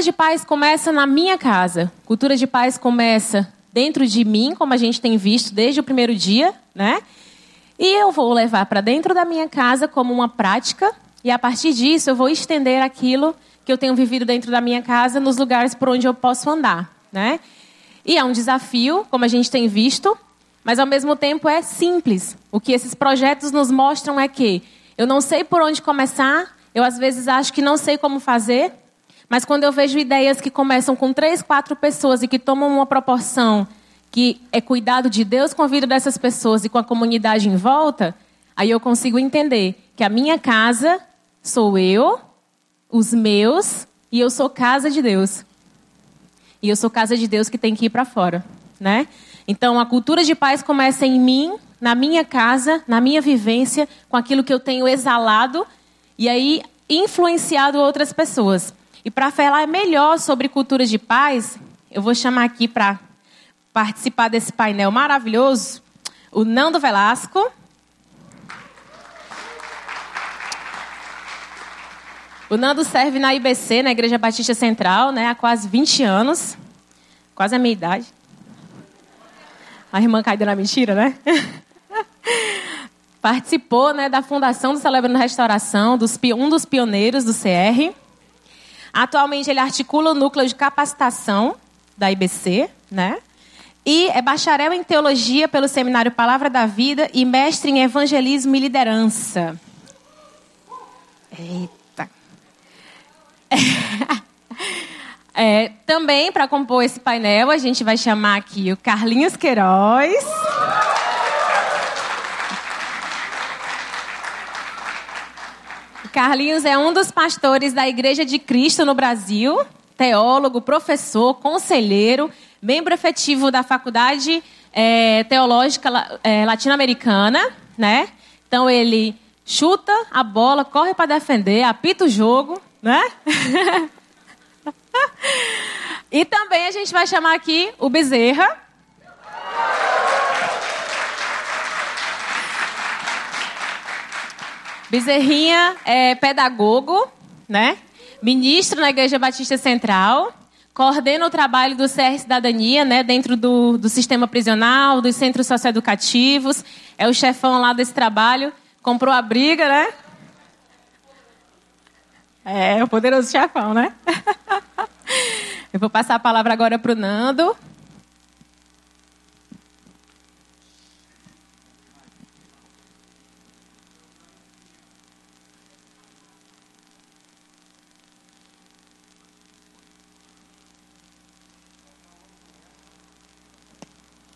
cultura de paz começa na minha casa. Cultura de paz começa dentro de mim, como a gente tem visto desde o primeiro dia, né? E eu vou levar para dentro da minha casa como uma prática, e a partir disso eu vou estender aquilo que eu tenho vivido dentro da minha casa nos lugares por onde eu posso andar, né? E é um desafio, como a gente tem visto, mas ao mesmo tempo é simples. O que esses projetos nos mostram é que eu não sei por onde começar, eu às vezes acho que não sei como fazer, mas quando eu vejo ideias que começam com três, quatro pessoas e que tomam uma proporção que é cuidado de Deus com a vida dessas pessoas e com a comunidade em volta, aí eu consigo entender que a minha casa sou eu, os meus, e eu sou casa de Deus. E eu sou casa de Deus que tem que ir para fora, né? Então a cultura de paz começa em mim, na minha casa, na minha vivência, com aquilo que eu tenho exalado e aí influenciado outras pessoas. E para falar melhor sobre cultura de paz, eu vou chamar aqui para participar desse painel maravilhoso, o Nando Velasco. O Nando serve na IBC, na Igreja Batista Central, né, há quase 20 anos. Quase a minha idade. A irmã caída na mentira, né? Participou né, da fundação do Celebrando Restauração, dos, um dos pioneiros do CR. Atualmente ele articula o núcleo de capacitação da IBC, né? E é bacharel em teologia pelo Seminário Palavra da Vida e mestre em evangelismo e liderança. Eita. É, também, para compor esse painel, a gente vai chamar aqui o Carlinhos Queiroz. Carlinhos é um dos pastores da Igreja de Cristo no Brasil, teólogo, professor, conselheiro, membro efetivo da Faculdade é, Teológica é, Latino-Americana, né? Então ele chuta a bola, corre para defender, apita o jogo, né? e também a gente vai chamar aqui o Bezerra. Bezerrinha é pedagogo, né? Ministro na Igreja Batista Central coordena o trabalho do CR Cidadania, né, dentro do, do sistema prisional, dos centros socioeducativos. É o chefão lá desse trabalho. Comprou a briga, né? É, o poderoso chefão, né? Eu vou passar a palavra agora para o Nando.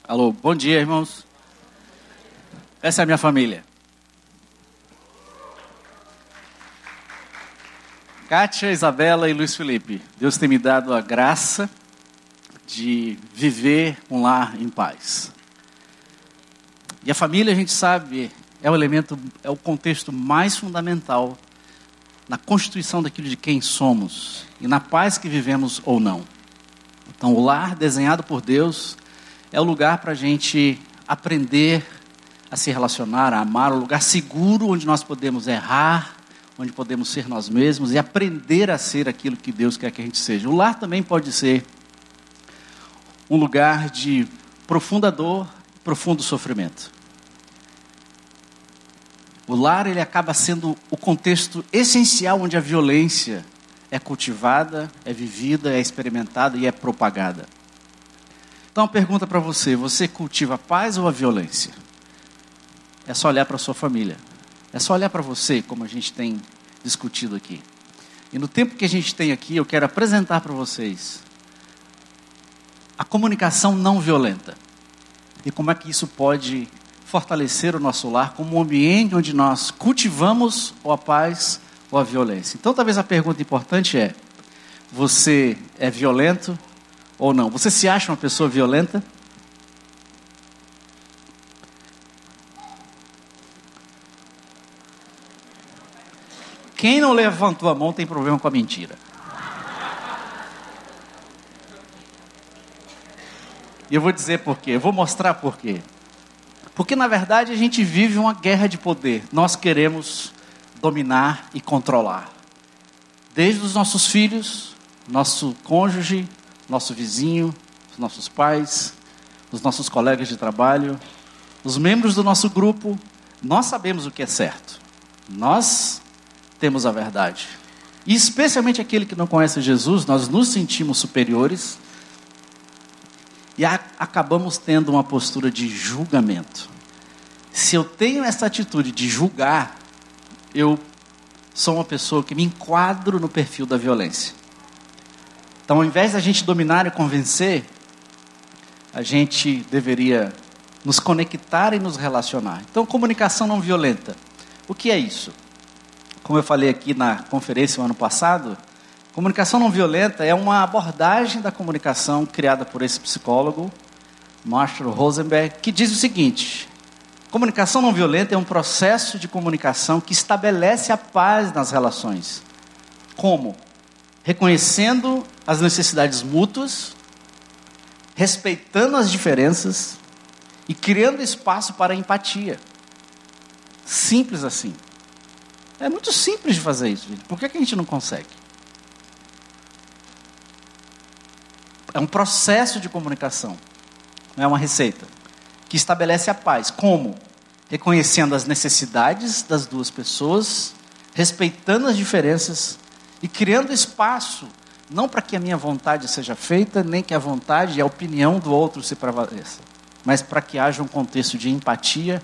Alô, bom dia, irmãos. Essa é a minha família. Kátia, Isabela e Luiz Felipe, Deus tem me dado a graça de viver um lar em paz. E a família, a gente sabe, é o elemento, é o contexto mais fundamental na constituição daquilo de quem somos e na paz que vivemos ou não. Então, o lar desenhado por Deus é o lugar para a gente aprender a se relacionar, a amar, o lugar seguro onde nós podemos errar, onde podemos ser nós mesmos e aprender a ser aquilo que Deus quer que a gente seja. O lar também pode ser um lugar de profunda dor, profundo sofrimento. O lar ele acaba sendo o contexto essencial onde a violência é cultivada, é vivida, é experimentada e é propagada. Então, pergunta para você: você cultiva a paz ou a violência? É só olhar para sua família. É só olhar para você, como a gente tem discutido aqui. E no tempo que a gente tem aqui, eu quero apresentar para vocês a comunicação não violenta. E como é que isso pode fortalecer o nosso lar como um ambiente onde nós cultivamos ou a paz ou a violência. Então, talvez a pergunta importante é: você é violento ou não? Você se acha uma pessoa violenta? Quem não levantou a mão tem problema com a mentira. E eu vou dizer por quê, eu vou mostrar por quê. Porque na verdade a gente vive uma guerra de poder. Nós queremos dominar e controlar. Desde os nossos filhos, nosso cônjuge, nosso vizinho, os nossos pais, os nossos colegas de trabalho, os membros do nosso grupo, nós sabemos o que é certo. Nós temos a verdade. E especialmente aquele que não conhece Jesus, nós nos sentimos superiores e a, acabamos tendo uma postura de julgamento. Se eu tenho essa atitude de julgar, eu sou uma pessoa que me enquadro no perfil da violência. Então, ao invés da gente dominar e convencer, a gente deveria nos conectar e nos relacionar. Então, comunicação não violenta. O que é isso? Como eu falei aqui na conferência no ano passado, comunicação não violenta é uma abordagem da comunicação criada por esse psicólogo, Marshall Rosenberg, que diz o seguinte: Comunicação não violenta é um processo de comunicação que estabelece a paz nas relações. Como? Reconhecendo as necessidades mútuas, respeitando as diferenças e criando espaço para empatia. Simples assim. É muito simples de fazer isso, gente. Por que, que a gente não consegue? É um processo de comunicação, não é uma receita que estabelece a paz. Como? Reconhecendo as necessidades das duas pessoas, respeitando as diferenças e criando espaço, não para que a minha vontade seja feita, nem que a vontade e a opinião do outro se prevaleça, mas para que haja um contexto de empatia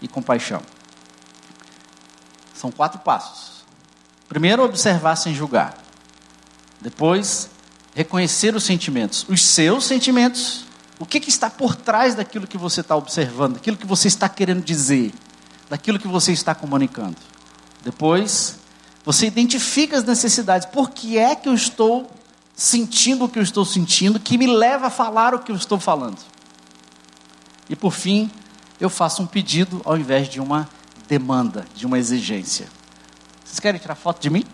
e compaixão. São quatro passos. Primeiro, observar sem julgar. Depois, reconhecer os sentimentos, os seus sentimentos o que, que está por trás daquilo que você está observando, daquilo que você está querendo dizer, daquilo que você está comunicando. Depois, você identifica as necessidades. Por que é que eu estou sentindo o que eu estou sentindo, que me leva a falar o que eu estou falando? E por fim, eu faço um pedido ao invés de uma demanda, de uma exigência. Vocês querem tirar foto de mim?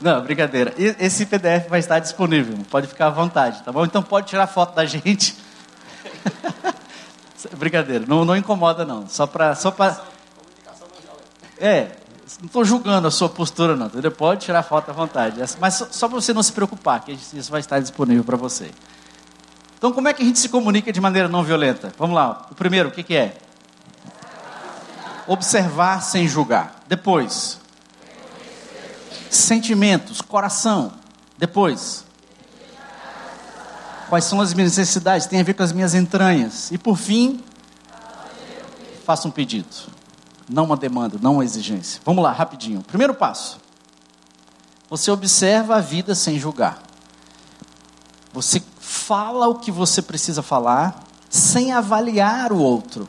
Não, brincadeira. Esse PDF vai estar disponível, pode ficar à vontade, tá bom? Então pode tirar foto da gente. brincadeira, não, não incomoda não, só para... Só pra... É, não estou julgando a sua postura não, entendeu? Pode tirar foto à vontade, mas só, só para você não se preocupar, que isso vai estar disponível para você. Então como é que a gente se comunica de maneira não violenta? Vamos lá, o primeiro, o que, que é? Observar sem julgar. Depois, sentimentos, coração. Depois, quais são as minhas necessidades? Tem a ver com as minhas entranhas. E por fim, faça um pedido. Não uma demanda, não uma exigência. Vamos lá, rapidinho. Primeiro passo. Você observa a vida sem julgar. Você fala o que você precisa falar, sem avaliar o outro,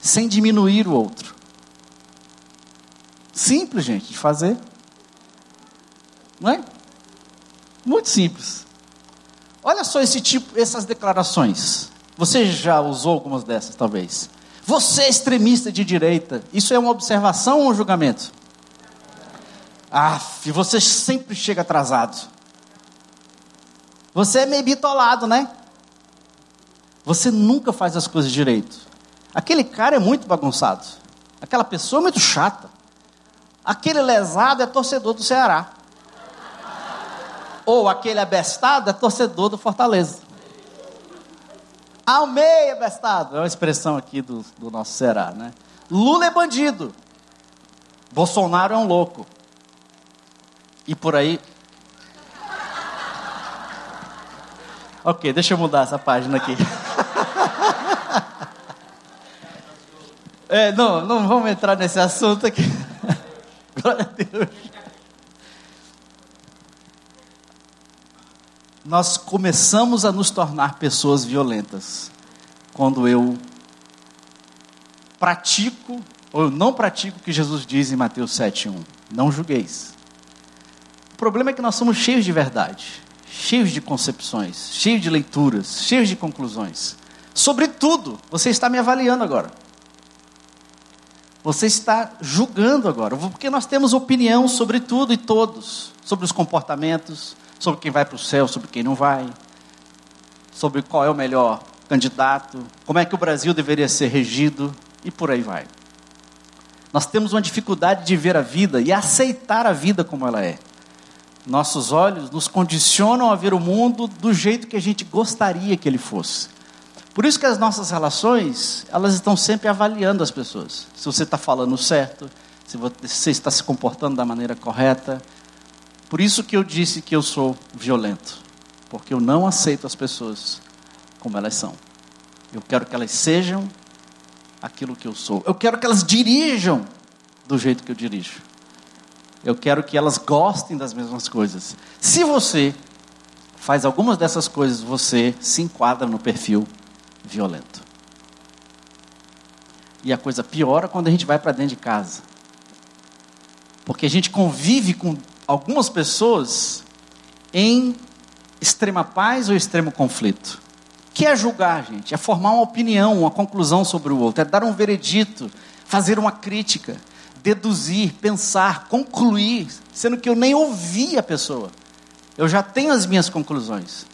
sem diminuir o outro. Simples, gente, de fazer. Não é? Muito simples. Olha só esse tipo, essas declarações. Você já usou algumas dessas, talvez. Você é extremista de direita. Isso é uma observação ou um julgamento? Ah, você sempre chega atrasado. Você é meio bitolado, né? Você nunca faz as coisas direito. Aquele cara é muito bagunçado. Aquela pessoa é muito chata. Aquele lesado é torcedor do Ceará. Ou aquele abestado é torcedor do Fortaleza. Almeia abestado. É uma expressão aqui do, do nosso Ceará, né? Lula é bandido. Bolsonaro é um louco. E por aí. Ok, deixa eu mudar essa página aqui. É, não, não vamos entrar nesse assunto aqui. Glória a Deus. Nós começamos a nos tornar pessoas violentas quando eu pratico ou não pratico o que Jesus diz em Mateus 7:1. Não julgueis. O problema é que nós somos cheios de verdade, cheios de concepções, cheios de leituras, cheios de conclusões. Sobretudo, você está me avaliando agora. Você está julgando agora, porque nós temos opinião sobre tudo e todos, sobre os comportamentos, sobre quem vai para o céu, sobre quem não vai, sobre qual é o melhor candidato, como é que o Brasil deveria ser regido e por aí vai. Nós temos uma dificuldade de ver a vida e aceitar a vida como ela é. Nossos olhos nos condicionam a ver o mundo do jeito que a gente gostaria que ele fosse. Por isso que as nossas relações, elas estão sempre avaliando as pessoas. Se você está falando certo, se você está se comportando da maneira correta. Por isso que eu disse que eu sou violento. Porque eu não aceito as pessoas como elas são. Eu quero que elas sejam aquilo que eu sou. Eu quero que elas dirijam do jeito que eu dirijo. Eu quero que elas gostem das mesmas coisas. Se você faz algumas dessas coisas, você se enquadra no perfil violento. E a coisa piora quando a gente vai para dentro de casa. Porque a gente convive com algumas pessoas em extrema paz ou extremo conflito. Que é julgar, gente? É formar uma opinião, uma conclusão sobre o outro, é dar um veredito, fazer uma crítica, deduzir, pensar, concluir, sendo que eu nem ouvi a pessoa. Eu já tenho as minhas conclusões.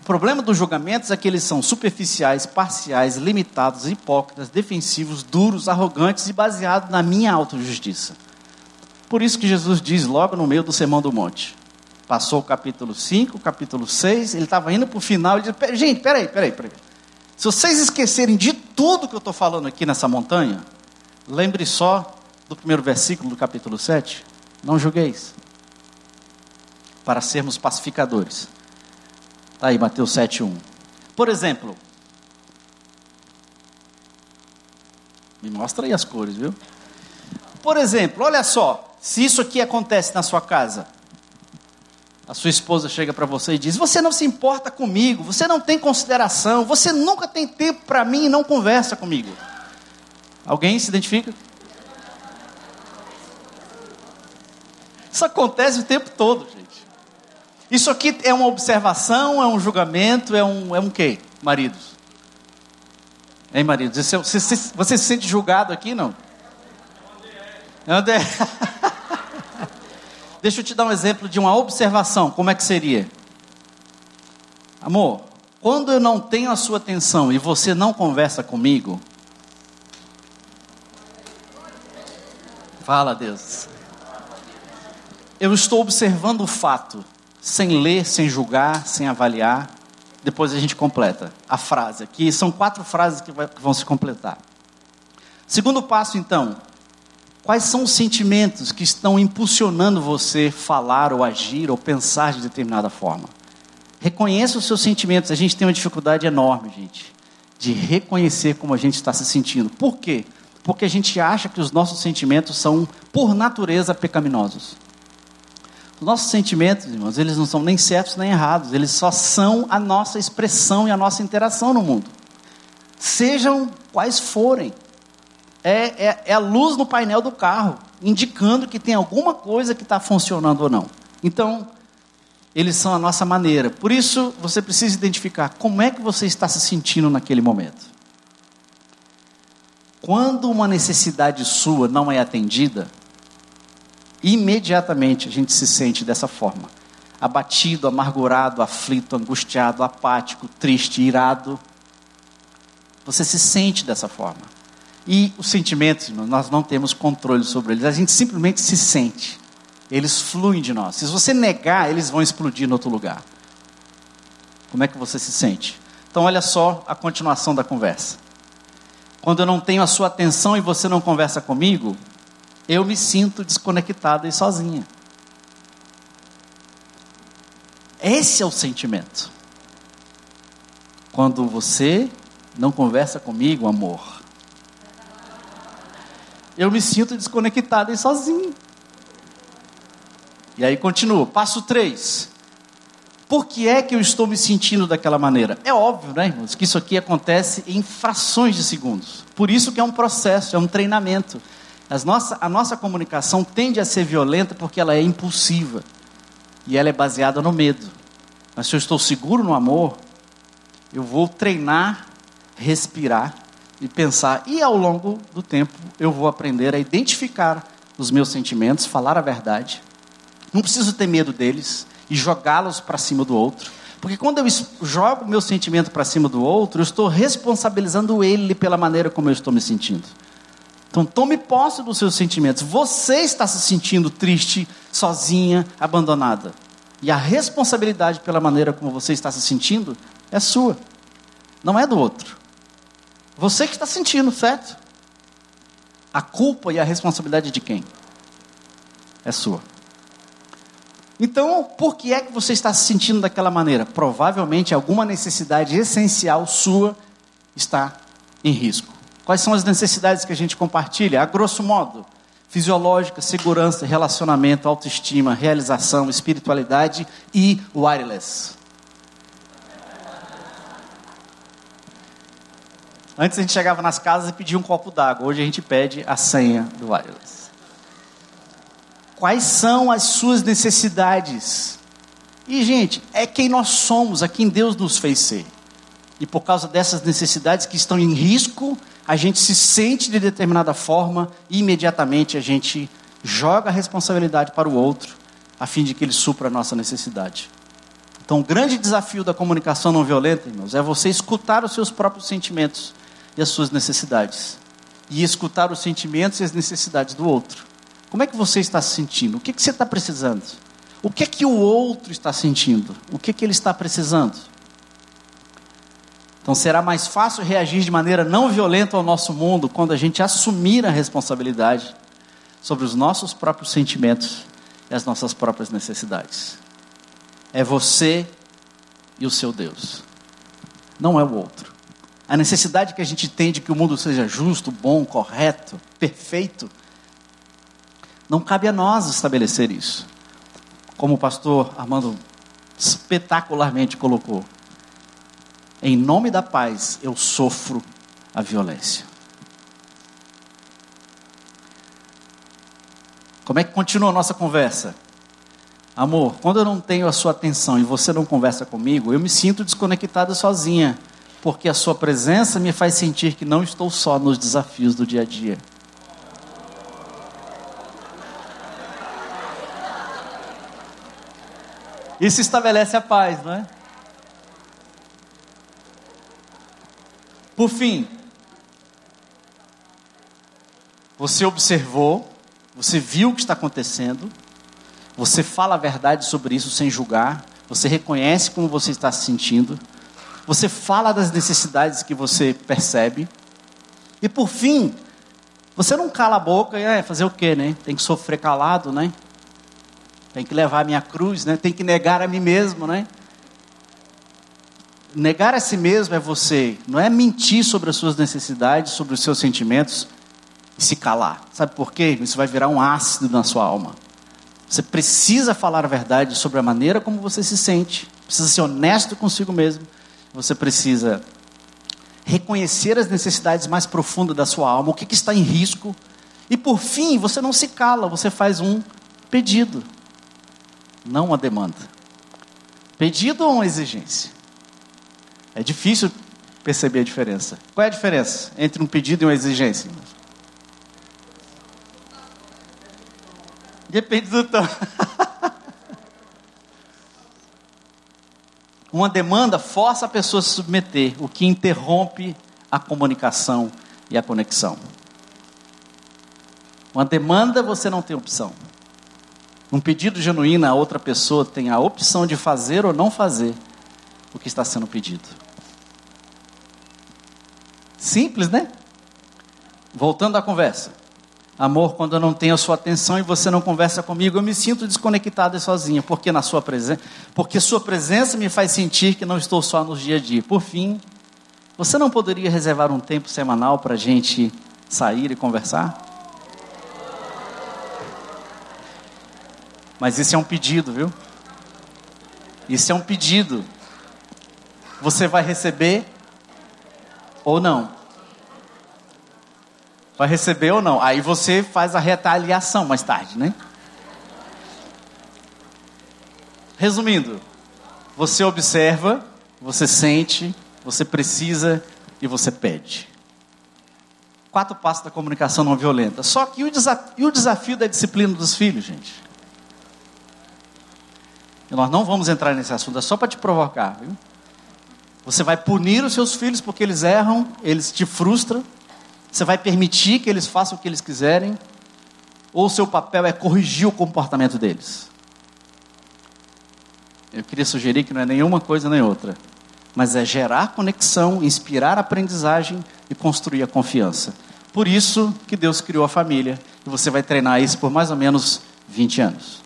O problema dos julgamentos é que eles são superficiais, parciais, limitados, hipócritas, defensivos, duros, arrogantes e baseados na minha autojustiça. Por isso que Jesus diz logo no meio do Sermão do Monte. Passou o capítulo 5, o capítulo 6, ele estava indo para o final, ele disse, gente, peraí, peraí, peraí. Se vocês esquecerem de tudo que eu estou falando aqui nessa montanha, lembre só do primeiro versículo do capítulo 7, não julgueis, para sermos pacificadores. Está aí, Mateus 7, 1. Por exemplo, me mostra aí as cores, viu? Por exemplo, olha só, se isso aqui acontece na sua casa, a sua esposa chega para você e diz: Você não se importa comigo, você não tem consideração, você nunca tem tempo para mim e não conversa comigo. Alguém se identifica? Isso acontece o tempo todo, gente. Isso aqui é uma observação, é um julgamento, é um, é um quê, maridos? Hein, maridos? Você, você, você se sente julgado aqui, não? André. Deixa eu te dar um exemplo de uma observação. Como é que seria? Amor, quando eu não tenho a sua atenção e você não conversa comigo, fala Deus. Eu estou observando o fato, sem ler, sem julgar, sem avaliar. Depois a gente completa a frase aqui. São quatro frases que vão se completar. Segundo passo, então, Quais são os sentimentos que estão impulsionando você falar ou agir ou pensar de determinada forma? Reconheça os seus sentimentos. A gente tem uma dificuldade enorme, gente, de reconhecer como a gente está se sentindo. Por quê? Porque a gente acha que os nossos sentimentos são, por natureza, pecaminosos. Os nossos sentimentos, irmãos, eles não são nem certos nem errados, eles só são a nossa expressão e a nossa interação no mundo. Sejam quais forem é, é, é a luz no painel do carro, indicando que tem alguma coisa que está funcionando ou não. Então, eles são a nossa maneira. Por isso, você precisa identificar como é que você está se sentindo naquele momento. Quando uma necessidade sua não é atendida, imediatamente a gente se sente dessa forma: abatido, amargurado, aflito, angustiado, apático, triste, irado. Você se sente dessa forma. E os sentimentos, nós não temos controle sobre eles, a gente simplesmente se sente. Eles fluem de nós. Se você negar, eles vão explodir em outro lugar. Como é que você se sente? Então, olha só a continuação da conversa. Quando eu não tenho a sua atenção e você não conversa comigo, eu me sinto desconectada e sozinha. Esse é o sentimento. Quando você não conversa comigo, amor, eu me sinto desconectado e sozinho. E aí continua, passo 3. Por que é que eu estou me sentindo daquela maneira? É óbvio, né, irmãos, que isso aqui acontece em frações de segundos. Por isso que é um processo, é um treinamento. Nossa, a nossa comunicação tende a ser violenta porque ela é impulsiva. E ela é baseada no medo. Mas se eu estou seguro no amor, eu vou treinar, respirar e pensar, e ao longo do tempo eu vou aprender a identificar os meus sentimentos, falar a verdade. Não preciso ter medo deles e jogá-los para cima do outro. Porque quando eu jogo meu sentimento para cima do outro, eu estou responsabilizando ele pela maneira como eu estou me sentindo. Então tome posse dos seus sentimentos. Você está se sentindo triste, sozinha, abandonada. E a responsabilidade pela maneira como você está se sentindo é sua, não é do outro. Você que está sentindo, certo? A culpa e a responsabilidade de quem? É sua. Então, por que é que você está se sentindo daquela maneira? Provavelmente alguma necessidade essencial sua está em risco. Quais são as necessidades que a gente compartilha? A grosso modo, fisiológica, segurança, relacionamento, autoestima, realização, espiritualidade e wireless. Antes a gente chegava nas casas e pedia um copo d'água. Hoje a gente pede a senha do wireless. Quais são as suas necessidades? E, gente, é quem nós somos, a quem Deus nos fez ser. E por causa dessas necessidades que estão em risco, a gente se sente de determinada forma e imediatamente a gente joga a responsabilidade para o outro, a fim de que ele supra a nossa necessidade. Então, o grande desafio da comunicação não violenta, irmãos, é você escutar os seus próprios sentimentos e as suas necessidades. E escutar os sentimentos e as necessidades do outro. Como é que você está se sentindo? O que, que você está precisando? O que é que o outro está sentindo? O que, que ele está precisando? Então será mais fácil reagir de maneira não violenta ao nosso mundo quando a gente assumir a responsabilidade sobre os nossos próprios sentimentos e as nossas próprias necessidades. É você e o seu Deus, não é o outro. A necessidade que a gente tem de que o mundo seja justo, bom, correto, perfeito, não cabe a nós estabelecer isso. Como o pastor Armando espetacularmente colocou, em nome da paz, eu sofro a violência. Como é que continua a nossa conversa? Amor, quando eu não tenho a sua atenção e você não conversa comigo, eu me sinto desconectada sozinha, porque a sua presença me faz sentir que não estou só nos desafios do dia a dia. Isso estabelece a paz, não é? Por fim, você observou, você viu o que está acontecendo, você fala a verdade sobre isso sem julgar, você reconhece como você está se sentindo, você fala das necessidades que você percebe, e por fim, você não cala a boca e é, fazer o quê, né? Tem que sofrer calado, né? Tem que levar a minha cruz, né? Tem que negar a mim mesmo, né? negar a si mesmo é você, não é mentir sobre as suas necessidades, sobre os seus sentimentos e se calar. Sabe por quê? Isso vai virar um ácido na sua alma. Você precisa falar a verdade sobre a maneira como você se sente, precisa ser honesto consigo mesmo, você precisa reconhecer as necessidades mais profundas da sua alma, o que, que está em risco, e por fim, você não se cala, você faz um pedido, não uma demanda. Pedido ou uma exigência? É difícil perceber a diferença. Qual é a diferença entre um pedido e uma exigência? Depende do tom. Uma demanda força a pessoa a se submeter, o que interrompe a comunicação e a conexão. Uma demanda você não tem opção. Um pedido genuíno, a outra pessoa tem a opção de fazer ou não fazer o que está sendo pedido. Simples, né? Voltando à conversa. Amor, quando eu não tenho a sua atenção e você não conversa comigo, eu me sinto desconectada e sozinha, porque na sua presença, porque sua presença me faz sentir que não estou só nos dia a dia. Por fim, você não poderia reservar um tempo semanal para a gente sair e conversar? Mas isso é um pedido, viu? Isso é um pedido. Você vai receber ou não? Vai receber ou não? Aí você faz a retaliação mais tarde, né? Resumindo, você observa, você sente, você precisa e você pede. Quatro passos da comunicação não violenta. Só que o desafio, o desafio da disciplina dos filhos, gente? E nós não vamos entrar nesse assunto, é só para te provocar, viu? Você vai punir os seus filhos porque eles erram, eles te frustram. Você vai permitir que eles façam o que eles quiserem? Ou o seu papel é corrigir o comportamento deles? Eu queria sugerir que não é nenhuma coisa nem outra, mas é gerar conexão, inspirar aprendizagem e construir a confiança. Por isso que Deus criou a família e você vai treinar isso por mais ou menos 20 anos.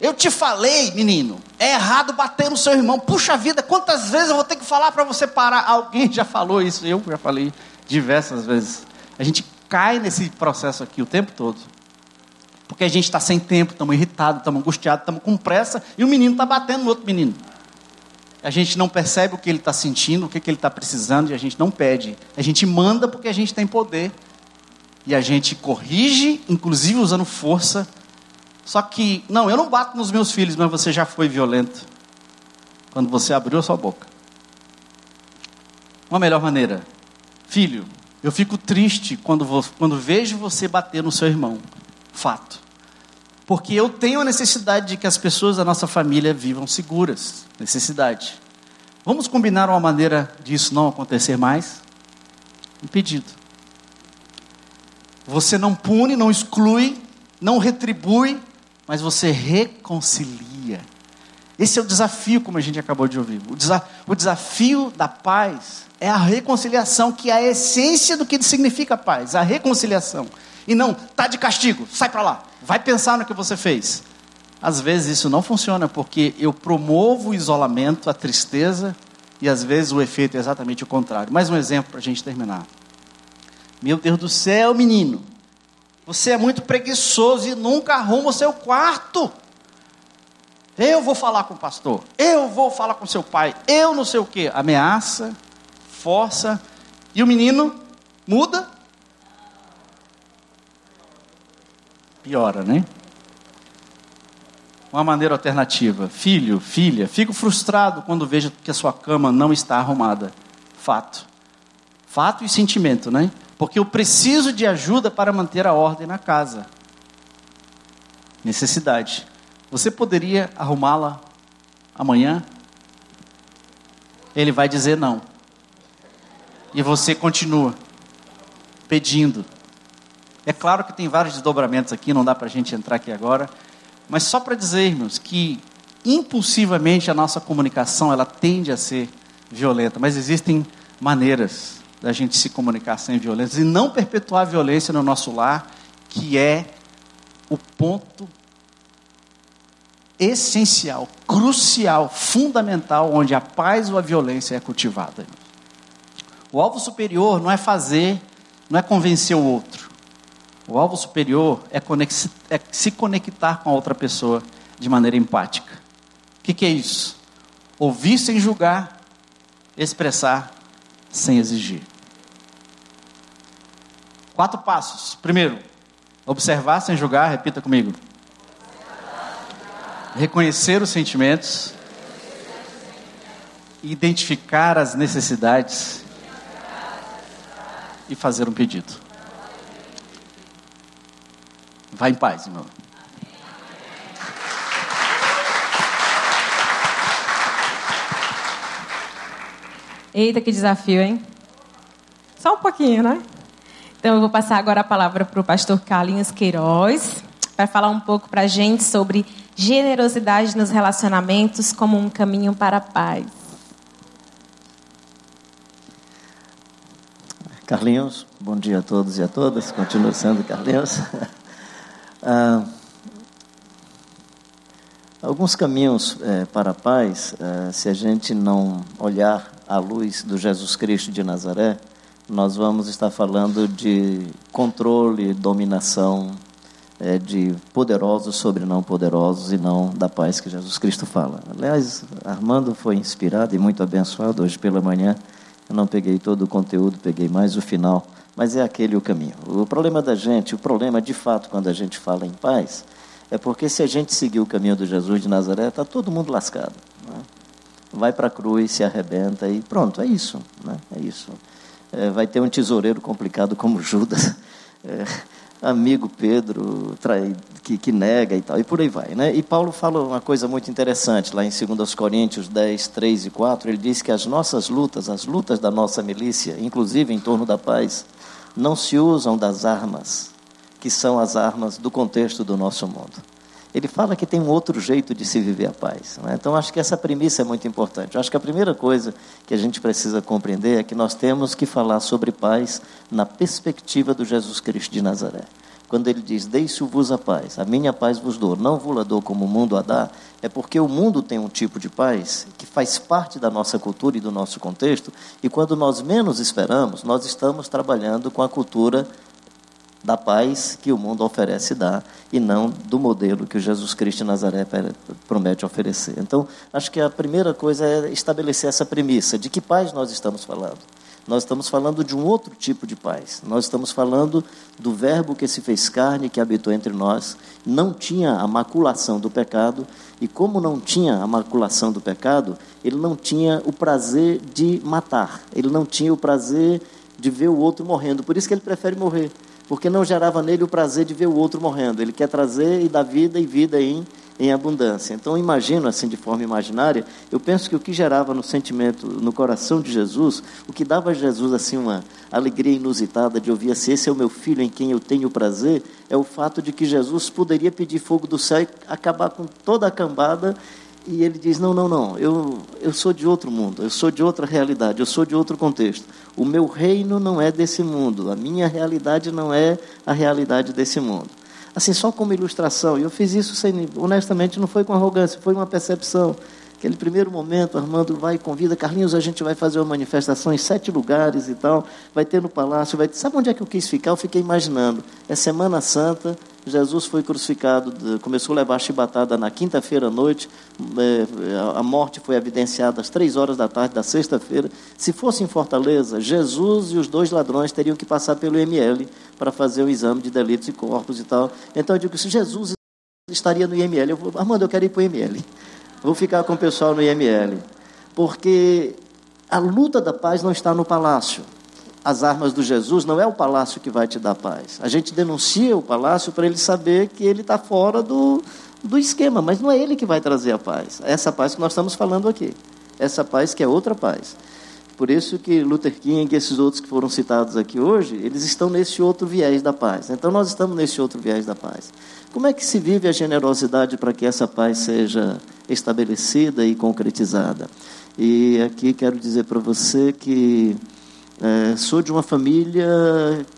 Eu te falei, menino, é errado bater no seu irmão. Puxa vida, quantas vezes eu vou ter que falar para você parar? Alguém já falou isso, eu já falei diversas vezes. A gente cai nesse processo aqui o tempo todo. Porque a gente está sem tempo, estamos irritados, estamos angustiados, estamos com pressa e o menino está batendo no outro menino. A gente não percebe o que ele está sentindo, o que, que ele está precisando e a gente não pede. A gente manda porque a gente tem poder. E a gente corrige, inclusive usando força. Só que, não, eu não bato nos meus filhos, mas você já foi violento. Quando você abriu a sua boca. Uma melhor maneira. Filho, eu fico triste quando, vou, quando vejo você bater no seu irmão. Fato. Porque eu tenho a necessidade de que as pessoas da nossa família vivam seguras. Necessidade. Vamos combinar uma maneira disso não acontecer mais? Um pedido. Você não pune, não exclui, não retribui, mas você reconcilia. Esse é o desafio, como a gente acabou de ouvir. O, desa o desafio da paz é a reconciliação, que é a essência do que significa paz, a reconciliação. E não, tá de castigo, sai para lá, vai pensar no que você fez. Às vezes isso não funciona porque eu promovo o isolamento, a tristeza, e às vezes o efeito é exatamente o contrário. Mais um exemplo para a gente terminar. Meu Deus do céu, menino, você é muito preguiçoso e nunca arruma o seu quarto. Eu vou falar com o pastor, eu vou falar com seu pai, eu não sei o que. Ameaça, força, e o menino muda. Piora, né? uma maneira alternativa. Filho, filha, fico frustrado quando vejo que a sua cama não está arrumada. Fato. Fato e sentimento, né? Porque eu preciso de ajuda para manter a ordem na casa. Necessidade. Você poderia arrumá-la amanhã? Ele vai dizer não. E você continua pedindo. É claro que tem vários desdobramentos aqui, não dá para a gente entrar aqui agora. Mas só para dizer, irmãos, que impulsivamente a nossa comunicação ela tende a ser violenta, mas existem maneiras da gente se comunicar sem violência e não perpetuar a violência no nosso lar, que é o ponto essencial, crucial, fundamental, onde a paz ou a violência é cultivada. O alvo superior não é fazer, não é convencer o outro. O alvo superior é, é se conectar com a outra pessoa de maneira empática. O que, que é isso? Ouvir sem julgar, expressar sem exigir. Quatro passos. Primeiro, observar sem julgar, repita comigo. Reconhecer os sentimentos, identificar as necessidades e fazer um pedido. Vá em paz, irmão. Eita, que desafio, hein? Só um pouquinho, né? Então eu vou passar agora a palavra para o pastor Carlinhos Queiroz, para falar um pouco para a gente sobre generosidade nos relacionamentos como um caminho para a paz. Carlinhos, bom dia a todos e a todas. Continua sendo Carlinhos. Ah, alguns caminhos é, para a paz, é, se a gente não olhar à luz do Jesus Cristo de Nazaré, nós vamos estar falando de controle, dominação, é, de poderosos sobre não poderosos e não da paz que Jesus Cristo fala. Aliás, Armando foi inspirado e muito abençoado hoje pela manhã. Eu não peguei todo o conteúdo, peguei mais o final mas é aquele o caminho. O problema da gente, o problema de fato quando a gente fala em paz, é porque se a gente seguir o caminho do Jesus de Nazaré, está todo mundo lascado. Né? Vai para a cruz, se arrebenta e pronto, é isso. Né? É isso. É, vai ter um tesoureiro complicado como Judas. É, amigo Pedro trai, que, que, nega e tal, e por aí vai. Né? E Paulo fala uma coisa muito interessante, lá em 2 Coríntios 10, 3 e 4, ele diz que as nossas lutas, as lutas da nossa milícia, inclusive em torno da paz, não se usam das armas, que são as armas do contexto do nosso mundo. Ele fala que tem um outro jeito de se viver a paz. Né? Então, acho que essa premissa é muito importante. Acho que a primeira coisa que a gente precisa compreender é que nós temos que falar sobre paz na perspectiva do Jesus Cristo de Nazaré. Quando ele diz, deixo-vos a paz, a minha paz vos dou, não vos la dou como o mundo a dá, é porque o mundo tem um tipo de paz que faz parte da nossa cultura e do nosso contexto, e quando nós menos esperamos, nós estamos trabalhando com a cultura da paz que o mundo oferece dar e não do modelo que Jesus Cristo de Nazaré promete oferecer. Então, acho que a primeira coisa é estabelecer essa premissa de que paz nós estamos falando. Nós estamos falando de um outro tipo de paz. Nós estamos falando do Verbo que se fez carne, que habitou entre nós, não tinha a maculação do pecado, e como não tinha a maculação do pecado, ele não tinha o prazer de matar, ele não tinha o prazer de ver o outro morrendo. Por isso que ele prefere morrer porque não gerava nele o prazer de ver o outro morrendo. Ele quer trazer e dar vida e vida em, em abundância. Então, imagino assim, de forma imaginária, eu penso que o que gerava no sentimento, no coração de Jesus, o que dava a Jesus assim uma alegria inusitada de ouvir assim, esse é o meu filho em quem eu tenho prazer, é o fato de que Jesus poderia pedir fogo do céu e acabar com toda a cambada e ele diz: Não, não, não, eu, eu sou de outro mundo, eu sou de outra realidade, eu sou de outro contexto. O meu reino não é desse mundo, a minha realidade não é a realidade desse mundo. Assim, só como ilustração, e eu fiz isso sem, honestamente, não foi com arrogância, foi uma percepção. Aquele primeiro momento, Armando vai e convida, Carlinhos, a gente vai fazer uma manifestação em sete lugares e tal, vai ter no palácio, vai. Sabe onde é que eu quis ficar? Eu fiquei imaginando. É Semana Santa, Jesus foi crucificado, começou a levar chibatada na quinta-feira à noite, é, a morte foi evidenciada às três horas da tarde da sexta-feira. Se fosse em Fortaleza, Jesus e os dois ladrões teriam que passar pelo IML para fazer o exame de delitos e corpos e tal. Então eu digo, se Jesus estaria no IML, eu vou, Armando, eu quero ir para o IML. Vou ficar com o pessoal no IML. Porque a luta da paz não está no palácio. As armas do Jesus não é o palácio que vai te dar paz. A gente denuncia o palácio para ele saber que ele está fora do, do esquema, mas não é ele que vai trazer a paz. É essa paz que nós estamos falando aqui. Essa paz que é outra paz. Por isso que Luther King e esses outros que foram citados aqui hoje, eles estão nesse outro viés da paz. Então nós estamos nesse outro viés da paz. Como é que se vive a generosidade para que essa paz seja estabelecida e concretizada? E aqui quero dizer para você que é, sou de uma família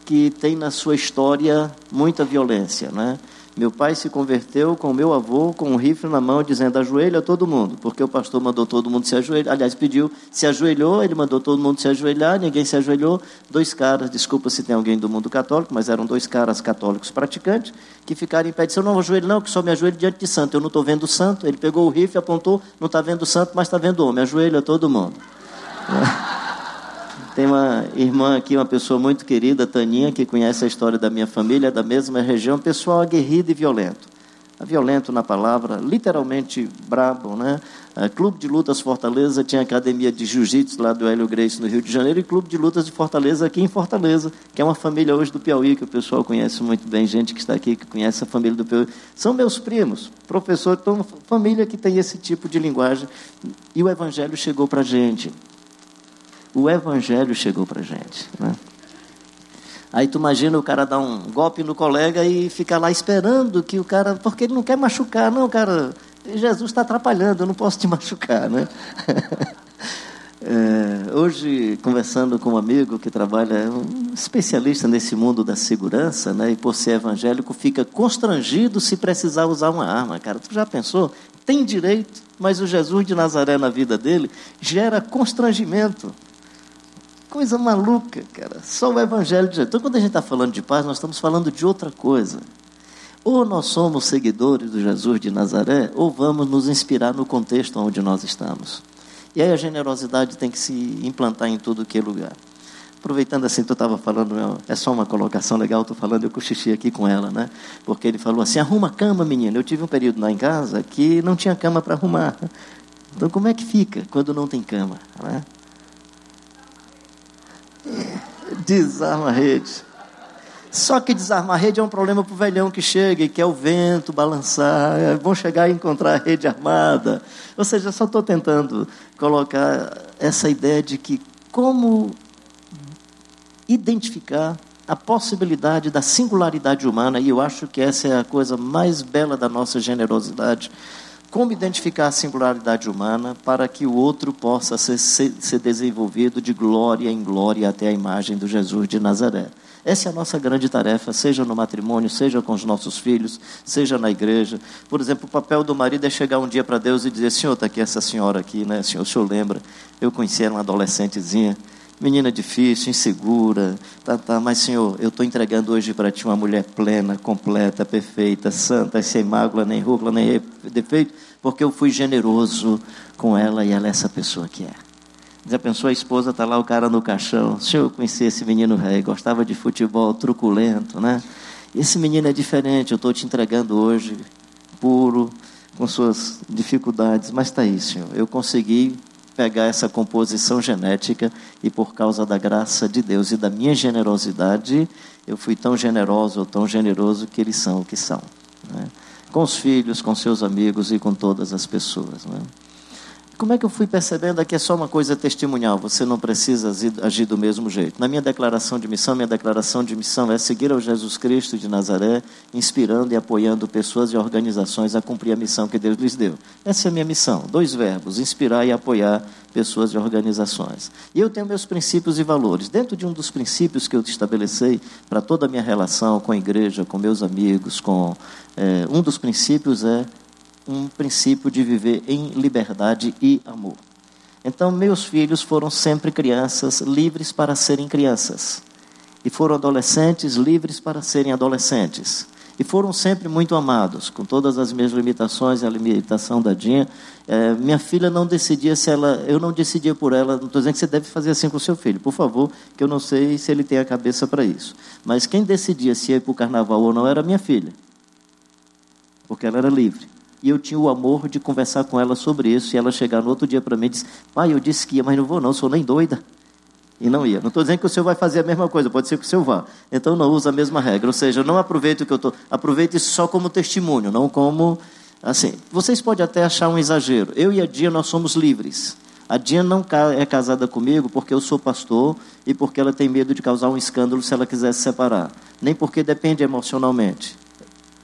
que tem na sua história muita violência, né? Meu pai se converteu com meu avô com um rifle na mão, dizendo: ajoelha todo mundo, porque o pastor mandou todo mundo se ajoelhar. Aliás, pediu, se ajoelhou, ele mandou todo mundo se ajoelhar, ninguém se ajoelhou. Dois caras, desculpa se tem alguém do mundo católico, mas eram dois caras católicos praticantes, que ficaram em pé e disseram: não ajoelho, não, que só me ajoelho diante de santo. Eu não estou vendo santo. Ele pegou o rifle, apontou, não está vendo santo, mas está vendo homem. Ajoelha todo mundo. Tem uma irmã aqui, uma pessoa muito querida, Taninha, que conhece a história da minha família, da mesma região, pessoal aguerrido e violento. Violento na palavra, literalmente brabo, né? Clube de Lutas Fortaleza tinha academia de jiu-jitsu lá do Hélio Grace no Rio de Janeiro e Clube de Lutas de Fortaleza aqui em Fortaleza, que é uma família hoje do Piauí, que o pessoal conhece muito bem, gente que está aqui que conhece a família do Piauí. São meus primos, professor, então família que tem esse tipo de linguagem. E o evangelho chegou para gente o evangelho chegou para gente. Né? Aí tu imagina o cara dar um golpe no colega e ficar lá esperando que o cara. Porque ele não quer machucar, não, cara. Jesus está atrapalhando, eu não posso te machucar, né? É, hoje, conversando com um amigo que trabalha, é um especialista nesse mundo da segurança, né, e por ser evangélico, fica constrangido se precisar usar uma arma. Cara, tu já pensou? Tem direito, mas o Jesus de Nazaré na vida dele gera constrangimento coisa maluca, cara. Só o Evangelho de Jesus. Então, quando a gente está falando de paz, nós estamos falando de outra coisa. Ou nós somos seguidores do Jesus de Nazaré, ou vamos nos inspirar no contexto onde nós estamos. E aí a generosidade tem que se implantar em tudo que é lugar. Aproveitando assim, tu estava falando, é só uma colocação legal, estou falando, eu cochichei aqui com ela, né? Porque ele falou assim, arruma cama, menina. Eu tive um período lá em casa que não tinha cama para arrumar. Então, como é que fica quando não tem cama? Né? Desarma a rede. Só que desarmar a rede é um problema para o velhão que chega e quer o vento balançar. É bom chegar e encontrar a rede armada. Ou seja, só estou tentando colocar essa ideia de que como identificar a possibilidade da singularidade humana, e eu acho que essa é a coisa mais bela da nossa generosidade. Como identificar a singularidade humana para que o outro possa ser, ser, ser desenvolvido de glória em glória até a imagem do Jesus de Nazaré. Essa é a nossa grande tarefa, seja no matrimônio, seja com os nossos filhos, seja na igreja. Por exemplo, o papel do marido é chegar um dia para Deus e dizer: Senhor, está aqui essa senhora aqui, né? Senhor, o senhor lembra? Eu conheci ela, uma adolescentezinha, menina difícil, insegura, tá, tá, mas Senhor, eu estou entregando hoje para Ti uma mulher plena, completa, perfeita, santa, sem mágoa, nem rúcula, nem defeito, porque eu fui generoso com ela e ela é essa pessoa que é. Já pensou, a esposa está lá, o cara no caixão. Senhor, eu conheci esse menino rei, gostava de futebol, truculento, né? Esse menino é diferente, eu estou te entregando hoje, puro, com suas dificuldades, mas está aí, Senhor. Eu consegui pegar essa composição genética e por causa da graça de Deus e da minha generosidade, eu fui tão generoso ou tão generoso que eles são o que são. Né? Com os filhos, com seus amigos e com todas as pessoas. Né? Como é que eu fui percebendo que é só uma coisa testemunhal, você não precisa agir do mesmo jeito? Na minha declaração de missão, minha declaração de missão é seguir ao Jesus Cristo de Nazaré, inspirando e apoiando pessoas e organizações a cumprir a missão que Deus lhes deu. Essa é a minha missão. Dois verbos: inspirar e apoiar pessoas e organizações. E eu tenho meus princípios e valores. Dentro de um dos princípios que eu estabeleci para toda a minha relação com a igreja, com meus amigos, com é, um dos princípios é um princípio de viver em liberdade e amor. Então, meus filhos foram sempre crianças livres para serem crianças. E foram adolescentes livres para serem adolescentes. E foram sempre muito amados, com todas as minhas limitações a limitação da Dinha. É, minha filha não decidia se ela. Eu não decidia por ela. Não estou dizendo que você deve fazer assim com o seu filho, por favor, que eu não sei se ele tem a cabeça para isso. Mas quem decidia se ia para o carnaval ou não era minha filha. Porque ela era livre e eu tinha o amor de conversar com ela sobre isso. E ela chegar no outro dia para mim e disse: Pai, eu disse que ia, mas não vou, não, sou nem doida. E não ia. Não estou dizendo que o senhor vai fazer a mesma coisa, pode ser que o senhor vá. Então não usa a mesma regra. Ou seja, não aproveite o que eu estou. Aproveite isso só como testemunho, não como. Assim, vocês podem até achar um exagero. Eu e a Dia, nós somos livres. A Dia não é casada comigo porque eu sou pastor e porque ela tem medo de causar um escândalo se ela quiser se separar. Nem porque depende emocionalmente.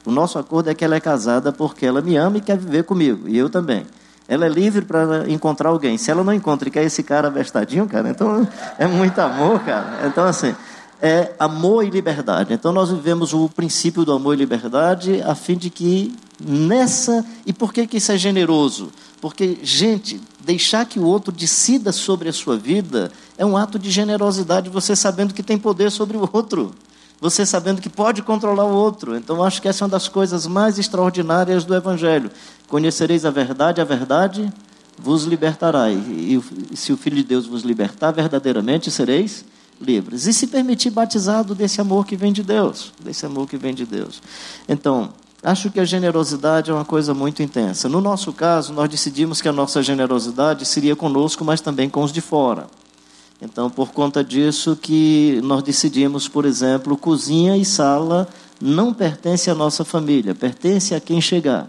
O nosso acordo é que ela é casada porque ela me ama e quer viver comigo, e eu também. Ela é livre para encontrar alguém. Se ela não encontra e quer esse cara vestadinho, cara, então é muito amor, cara. Então, assim, é amor e liberdade. Então, nós vivemos o princípio do amor e liberdade a fim de que nessa. E por que, que isso é generoso? Porque, gente, deixar que o outro decida sobre a sua vida é um ato de generosidade, você sabendo que tem poder sobre o outro você sabendo que pode controlar o outro. Então, acho que essa é uma das coisas mais extraordinárias do Evangelho. Conhecereis a verdade, a verdade vos libertará. E, e se o Filho de Deus vos libertar, verdadeiramente sereis livres. E se permitir batizado desse amor que vem de Deus, desse amor que vem de Deus. Então, acho que a generosidade é uma coisa muito intensa. No nosso caso, nós decidimos que a nossa generosidade seria conosco, mas também com os de fora. Então, por conta disso que nós decidimos, por exemplo, cozinha e sala não pertence à nossa família, pertence a quem chegar.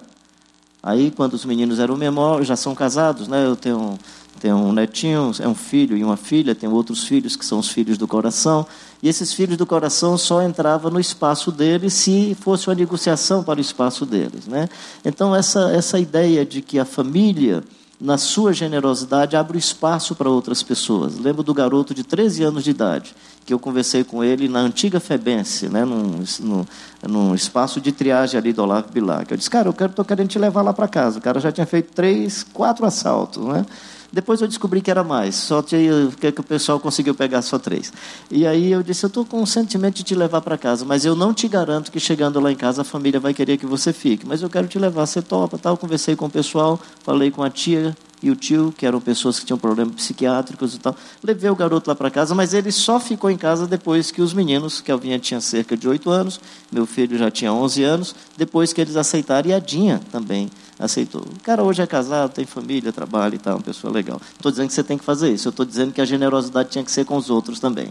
Aí, quando os meninos eram menores, já são casados, né? Eu tenho, tenho um netinho, é um filho e uma filha, tenho outros filhos que são os filhos do coração. E esses filhos do coração só entravam no espaço deles se fosse uma negociação para o espaço deles, né? Então, essa, essa ideia de que a família na sua generosidade, abre espaço para outras pessoas. Lembro do garoto de 13 anos de idade, que eu conversei com ele na antiga Febense, né, num, num, num espaço de triagem ali do Olavo Bilac. Eu disse, cara, eu estou querendo te levar lá para casa. O cara já tinha feito três, quatro assaltos, né? Depois eu descobri que era mais, só tinha, que, que o pessoal conseguiu pegar só três. E aí eu disse, eu estou com um sentimento de te levar para casa, mas eu não te garanto que chegando lá em casa a família vai querer que você fique. Mas eu quero te levar, você topa, tal. Conversei com o pessoal, falei com a tia, e o tio, que eram pessoas que tinham problemas psiquiátricos e tal. Levei o garoto lá para casa, mas ele só ficou em casa depois que os meninos, que Alvinha tinha cerca de 8 anos, meu filho já tinha 11 anos, depois que eles aceitaram, e a Dinha também aceitou. O cara hoje é casado, tem família, trabalha e tal, uma pessoa legal. Estou dizendo que você tem que fazer isso, eu estou dizendo que a generosidade tinha que ser com os outros também.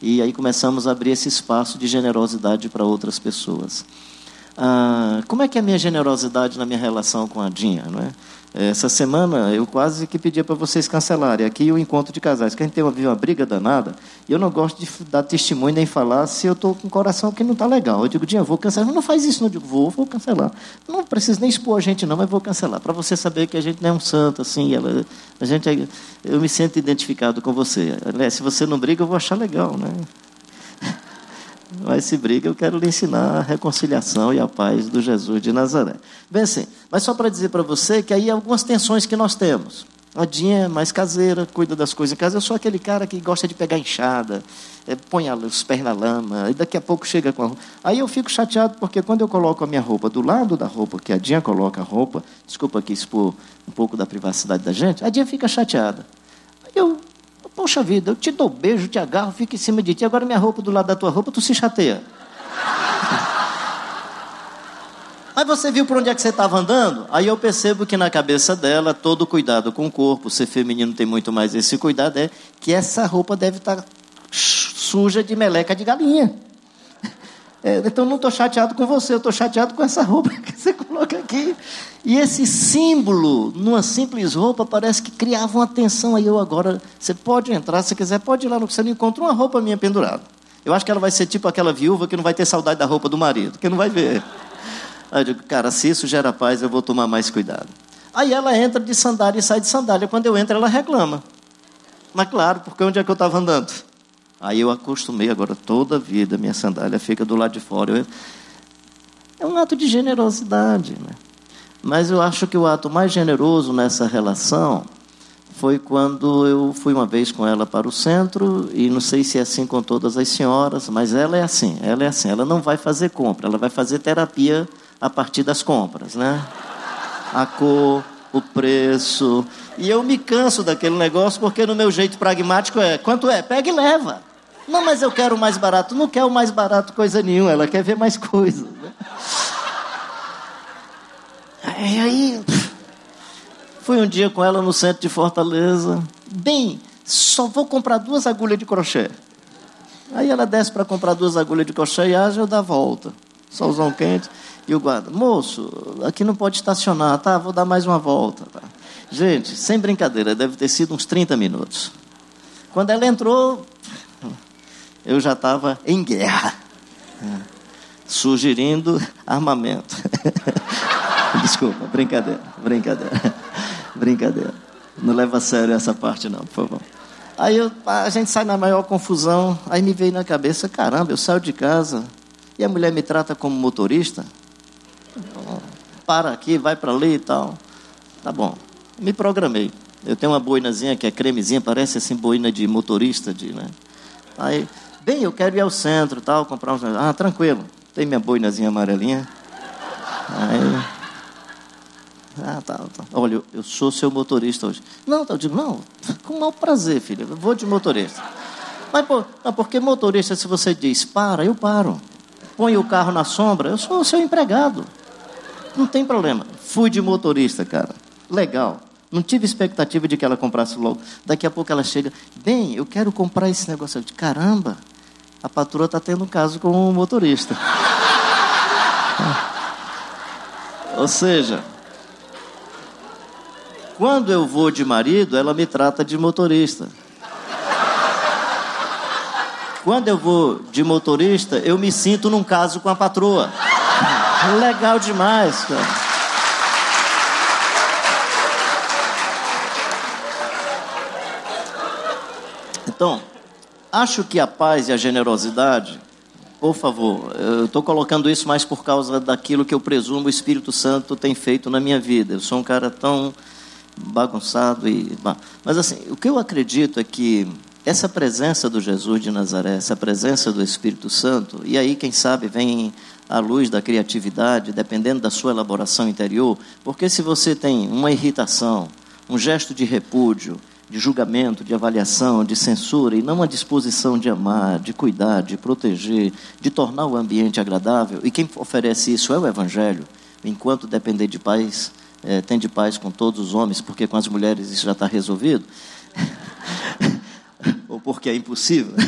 E aí começamos a abrir esse espaço de generosidade para outras pessoas. Ah, como é que é a minha generosidade na minha relação com a Dinha? Não é? Essa semana eu quase que pedia para vocês cancelarem aqui o encontro de casais, que a gente tem uma, uma briga danada, e eu não gosto de dar testemunho nem falar se eu estou com o coração que não está legal. Eu digo, Dinha, vou cancelar. Não faz isso, não. Eu digo, vou, vou cancelar. Não preciso nem expor a gente, não, mas vou cancelar. Para você saber que a gente não é um santo, assim, a gente é, eu me sinto identificado com você. Se você não briga, eu vou achar legal, né? Mas se briga, eu quero lhe ensinar a reconciliação e a paz do Jesus de Nazaré. Bem assim, mas só para dizer para você que aí algumas tensões que nós temos. A Dinha é mais caseira, cuida das coisas em casa. Eu sou aquele cara que gosta de pegar enxada, é, põe os pés na lama, e daqui a pouco chega com a roupa. Aí eu fico chateado porque quando eu coloco a minha roupa do lado da roupa que a Dinha coloca a roupa, desculpa aqui expor um pouco da privacidade da gente, a Dinha fica chateada. Aí eu Poxa vida, eu te dou beijo, te agarro, fico em cima de ti, agora minha roupa do lado da tua roupa, tu se chateia. Mas você viu por onde é que você estava andando? Aí eu percebo que na cabeça dela, todo cuidado com o corpo, ser feminino tem muito mais esse cuidado, é que essa roupa deve estar tá suja de meleca de galinha. É, então não estou chateado com você, eu estou chateado com essa roupa que você coloca aqui. E esse símbolo, numa simples roupa, parece que criava uma tensão. Aí eu agora, você pode entrar, se quiser, pode ir lá no que você não encontra uma roupa minha pendurada. Eu acho que ela vai ser tipo aquela viúva que não vai ter saudade da roupa do marido, que não vai ver. Aí eu digo, cara, se isso gera paz, eu vou tomar mais cuidado. Aí ela entra de sandália e sai de sandália. Quando eu entro, ela reclama. Mas claro, porque onde é que eu estava andando? Aí eu acostumei agora toda a vida, minha sandália fica do lado de fora. Eu... É um ato de generosidade. Né? Mas eu acho que o ato mais generoso nessa relação foi quando eu fui uma vez com ela para o centro, e não sei se é assim com todas as senhoras, mas ela é assim, ela é assim, ela não vai fazer compra, ela vai fazer terapia a partir das compras, né? A cor, o preço. E eu me canso daquele negócio porque no meu jeito pragmático é, quanto é? Pega e leva. Não, mas eu quero o mais barato. Não quer o mais barato coisa nenhuma, ela quer ver mais coisas. Né? E aí, fui um dia com ela no centro de Fortaleza. Bem, só vou comprar duas agulhas de crochê. Aí ela desce para comprar duas agulhas de crochê e age eu dá a volta. Solzão quente. E o guarda, moço, aqui não pode estacionar, tá? Vou dar mais uma volta. Tá? Gente, sem brincadeira, deve ter sido uns 30 minutos. Quando ela entrou, eu já estava em guerra, sugerindo armamento. Desculpa, brincadeira, brincadeira, brincadeira. Não leva a sério essa parte, não, por favor. Aí eu, a gente sai na maior confusão, aí me veio na cabeça: caramba, eu saio de casa e a mulher me trata como motorista? Para aqui, vai para ali e tal. Tá bom, me programei. Eu tenho uma boinazinha que é cremezinha, parece assim boina de motorista, de, né? Aí Bem, eu quero ir ao centro, tal, comprar uns. Ah, tranquilo. Tem minha boinazinha amarelinha. Aí. Ah, tá, tá. Olha, eu, sou seu motorista hoje. Não, tá, eu digo, não, com mau prazer, filho. Eu vou de motorista. Mas por, não, porque motorista, se você diz para, eu paro. Põe o carro na sombra, eu sou seu empregado. Não tem problema. Fui de motorista, cara. Legal. Não tive expectativa de que ela comprasse logo. Daqui a pouco ela chega, bem, eu quero comprar esse negócio. Digo, caramba, a patroa está tendo um caso com o motorista. Ou seja, quando eu vou de marido, ela me trata de motorista. Quando eu vou de motorista, eu me sinto num caso com a patroa. Legal demais, cara. Então, acho que a paz e a generosidade, por favor, eu estou colocando isso mais por causa daquilo que eu presumo o Espírito Santo tem feito na minha vida. Eu sou um cara tão bagunçado e. Mas assim, o que eu acredito é que essa presença do Jesus de Nazaré, essa presença do Espírito Santo, e aí, quem sabe, vem a luz da criatividade, dependendo da sua elaboração interior, porque se você tem uma irritação, um gesto de repúdio, de julgamento, de avaliação, de censura, e não uma disposição de amar, de cuidar, de proteger, de tornar o ambiente agradável. E quem oferece isso é o Evangelho. Enquanto depender de paz, é, tem de paz com todos os homens, porque com as mulheres isso já está resolvido. porque é impossível.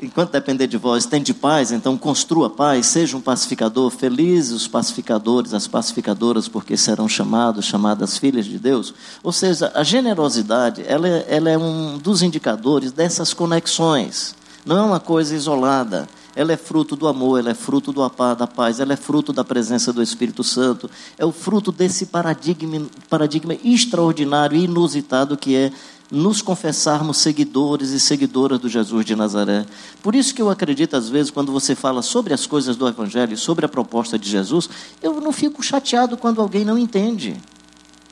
Enquanto depender de vós, tende paz, então construa paz, seja um pacificador, felizes os pacificadores, as pacificadoras, porque serão chamados, chamadas filhas de Deus. Ou seja, a generosidade, ela é, ela é um dos indicadores dessas conexões. Não é uma coisa isolada ela é fruto do amor, ela é fruto do, da paz, ela é fruto da presença do Espírito Santo, é o fruto desse paradigma, paradigma extraordinário e inusitado que é nos confessarmos seguidores e seguidoras do Jesus de Nazaré. Por isso que eu acredito, às vezes, quando você fala sobre as coisas do Evangelho, sobre a proposta de Jesus, eu não fico chateado quando alguém não entende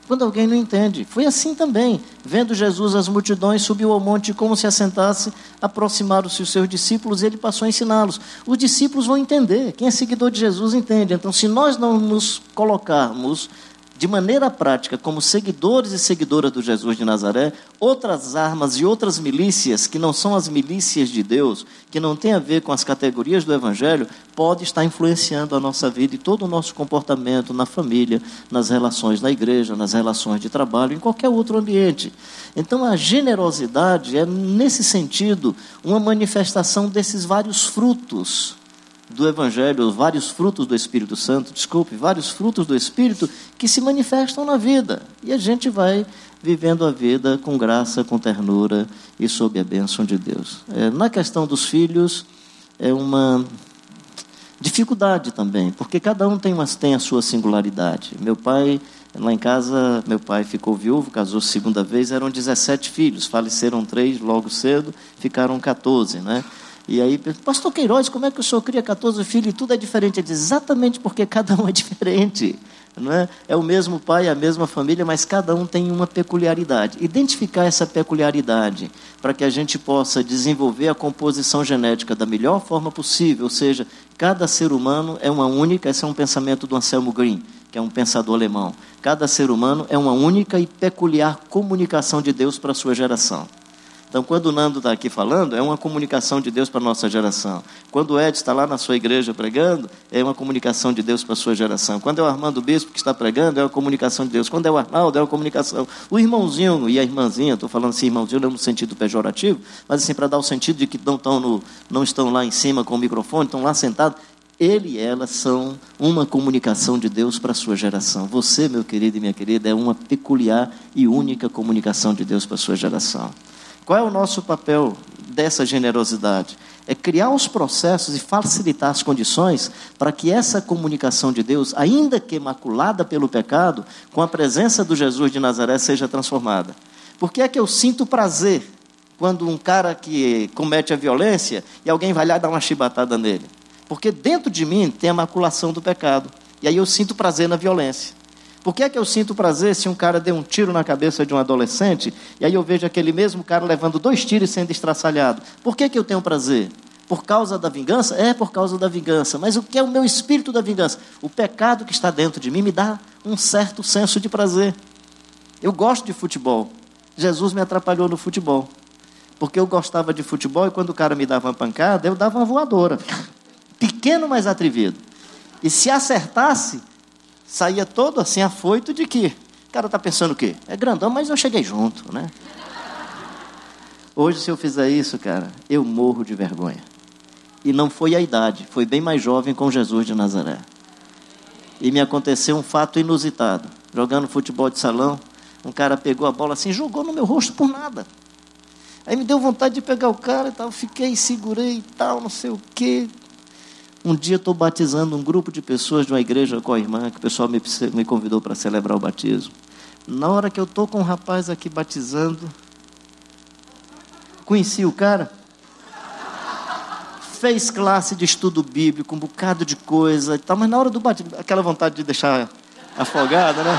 quando alguém não entende. Foi assim também. Vendo Jesus as multidões, subiu ao monte como se assentasse, aproximaram-se os seus discípulos e ele passou a ensiná-los. Os discípulos vão entender. Quem é seguidor de Jesus entende. Então, se nós não nos colocarmos de maneira prática, como seguidores e seguidoras do Jesus de Nazaré, outras armas e outras milícias, que não são as milícias de Deus, que não têm a ver com as categorias do Evangelho, pode estar influenciando a nossa vida e todo o nosso comportamento na família, nas relações na igreja, nas relações de trabalho, em qualquer outro ambiente. Então, a generosidade é, nesse sentido, uma manifestação desses vários frutos do Evangelho, vários frutos do Espírito Santo, desculpe, vários frutos do Espírito que se manifestam na vida. E a gente vai vivendo a vida com graça, com ternura e sob a bênção de Deus. É, na questão dos filhos, é uma dificuldade também, porque cada um tem, uma, tem a sua singularidade. Meu pai, lá em casa, meu pai ficou viúvo, casou segunda vez, eram 17 filhos, faleceram três logo cedo, ficaram 14, né? E aí, pastor Queiroz, como é que o senhor cria 14 filhos e tudo é diferente? Ele diz, exatamente porque cada um é diferente. Não é? é o mesmo pai, a mesma família, mas cada um tem uma peculiaridade. Identificar essa peculiaridade para que a gente possa desenvolver a composição genética da melhor forma possível, ou seja, cada ser humano é uma única, esse é um pensamento do Anselmo Green, que é um pensador alemão. Cada ser humano é uma única e peculiar comunicação de Deus para a sua geração. Então, quando o Nando está aqui falando, é uma comunicação de Deus para a nossa geração. Quando o Ed está lá na sua igreja pregando, é uma comunicação de Deus para a sua geração. Quando é o Armando Bispo que está pregando, é uma comunicação de Deus. Quando é o Arnaldo, é uma comunicação. O irmãozinho e a irmãzinha, estou falando assim, irmãozinho não no sentido pejorativo, mas assim para dar o sentido de que não estão, no, não estão lá em cima com o microfone, estão lá sentados. Ele e ela são uma comunicação de Deus para a sua geração. Você, meu querido e minha querida, é uma peculiar e única comunicação de Deus para a sua geração. Qual é o nosso papel dessa generosidade? É criar os processos e facilitar as condições para que essa comunicação de Deus, ainda que maculada pelo pecado, com a presença do Jesus de Nazaré, seja transformada. Por que é que eu sinto prazer quando um cara que comete a violência e alguém vai lá dá uma chibatada nele? Porque dentro de mim tem a maculação do pecado. E aí eu sinto prazer na violência. Por que é que eu sinto prazer se um cara deu um tiro na cabeça de um adolescente e aí eu vejo aquele mesmo cara levando dois tiros e sendo estraçalhado? Por que, que eu tenho prazer? Por causa da vingança? É por causa da vingança. Mas o que é o meu espírito da vingança? O pecado que está dentro de mim me dá um certo senso de prazer. Eu gosto de futebol. Jesus me atrapalhou no futebol. Porque eu gostava de futebol e quando o cara me dava uma pancada, eu dava uma voadora. Pequeno, mas atrevido. E se acertasse, saía todo assim afoito de que o cara está pensando o quê? É grandão, mas eu cheguei junto, né? Hoje, se eu fizer isso, cara, eu morro de vergonha. E não foi a idade, foi bem mais jovem com Jesus de Nazaré. E me aconteceu um fato inusitado. Jogando futebol de salão, um cara pegou a bola assim, jogou no meu rosto por nada. Aí me deu vontade de pegar o cara e tal, fiquei, segurei e tal, não sei o quê. Um dia estou batizando um grupo de pessoas de uma igreja com a irmã, que o pessoal me, me convidou para celebrar o batismo. Na hora que eu estou com um rapaz aqui batizando, conheci o cara, fez classe de estudo bíblico, um bocado de coisa e tal, mas na hora do batismo, aquela vontade de deixar afogada, né?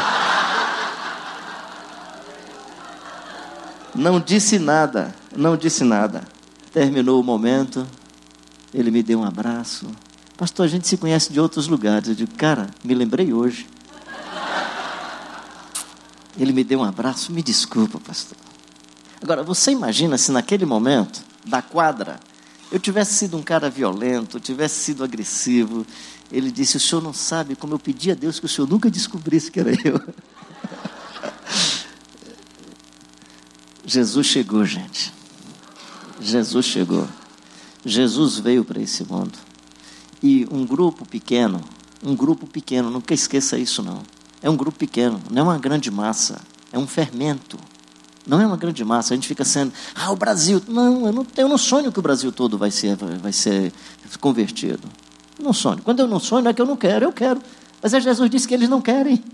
Não disse nada, não disse nada. Terminou o momento, ele me deu um abraço, Pastor, a gente se conhece de outros lugares. Eu digo, cara, me lembrei hoje. Ele me deu um abraço, me desculpa, pastor. Agora, você imagina se naquele momento, da quadra, eu tivesse sido um cara violento, tivesse sido agressivo. Ele disse: O senhor não sabe como eu pedi a Deus que o senhor nunca descobrisse que era eu. Jesus chegou, gente. Jesus chegou. Jesus veio para esse mundo. E um grupo pequeno, um grupo pequeno, nunca esqueça isso não. É um grupo pequeno, não é uma grande massa, é um fermento. Não é uma grande massa. A gente fica sendo, ah, o Brasil. Não, eu não, eu não sonho que o Brasil todo vai ser, vai ser convertido. Eu não sonho. Quando eu não sonho, é que eu não quero, eu quero. Mas é Jesus disse que eles não querem.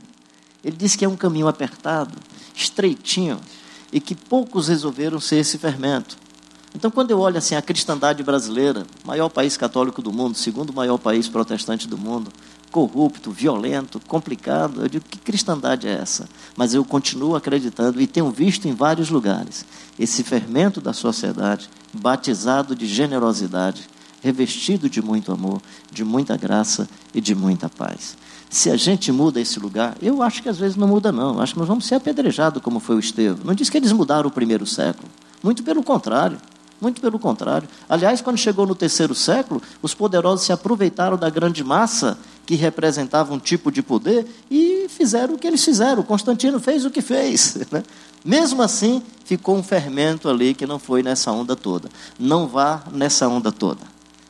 Ele disse que é um caminho apertado, estreitinho, e que poucos resolveram ser esse fermento. Então, quando eu olho assim a cristandade brasileira, maior país católico do mundo, segundo maior país protestante do mundo, corrupto, violento, complicado, eu digo que cristandade é essa? Mas eu continuo acreditando e tenho visto em vários lugares esse fermento da sociedade, batizado de generosidade, revestido de muito amor, de muita graça e de muita paz. Se a gente muda esse lugar, eu acho que às vezes não muda, não. Acho que nós vamos ser apedrejados, como foi o Estevão. Não diz que eles mudaram o primeiro século. Muito pelo contrário. Muito pelo contrário. Aliás, quando chegou no terceiro século, os poderosos se aproveitaram da grande massa que representava um tipo de poder e fizeram o que eles fizeram. Constantino fez o que fez. Né? Mesmo assim, ficou um fermento ali que não foi nessa onda toda. Não vá nessa onda toda.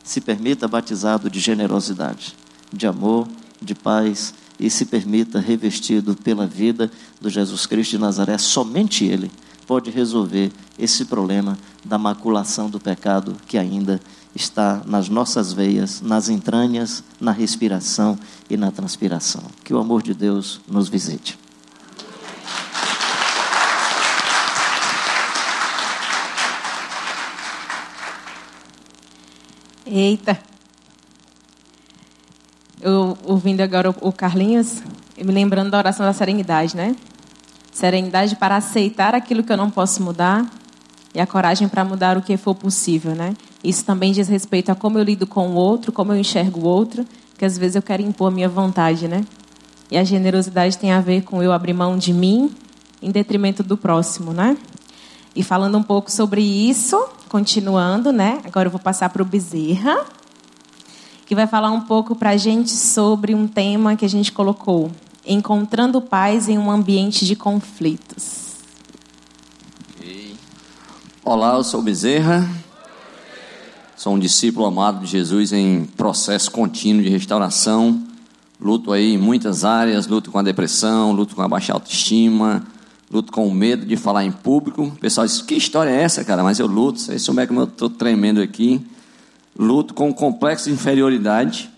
Se permita batizado de generosidade, de amor, de paz e se permita revestido pela vida do Jesus Cristo de Nazaré. Somente Ele pode resolver esse problema da maculação do pecado que ainda está nas nossas veias, nas entranhas, na respiração e na transpiração. Que o amor de Deus nos visite. Eita! Eu ouvindo agora o Carlinhos, me lembrando da oração da serenidade, né? Serenidade para aceitar aquilo que eu não posso mudar e a coragem para mudar o que for possível, né? Isso também diz respeito a como eu lido com o outro, como eu enxergo o outro, que às vezes eu quero impor minha vontade, né? E a generosidade tem a ver com eu abrir mão de mim em detrimento do próximo, né? E falando um pouco sobre isso, continuando, né? Agora eu vou passar para o Bezerra, que vai falar um pouco para a gente sobre um tema que a gente colocou: encontrando paz em um ambiente de conflitos. Olá, eu sou Bezerra. Sou um discípulo amado de Jesus em processo contínuo de restauração. Luto aí em muitas áreas, luto com a depressão, luto com a baixa autoestima, luto com o medo de falar em público. O pessoal diz, que história é essa, cara? Mas eu luto, vocês souber como eu estou tremendo aqui. Luto com complexo de inferioridade.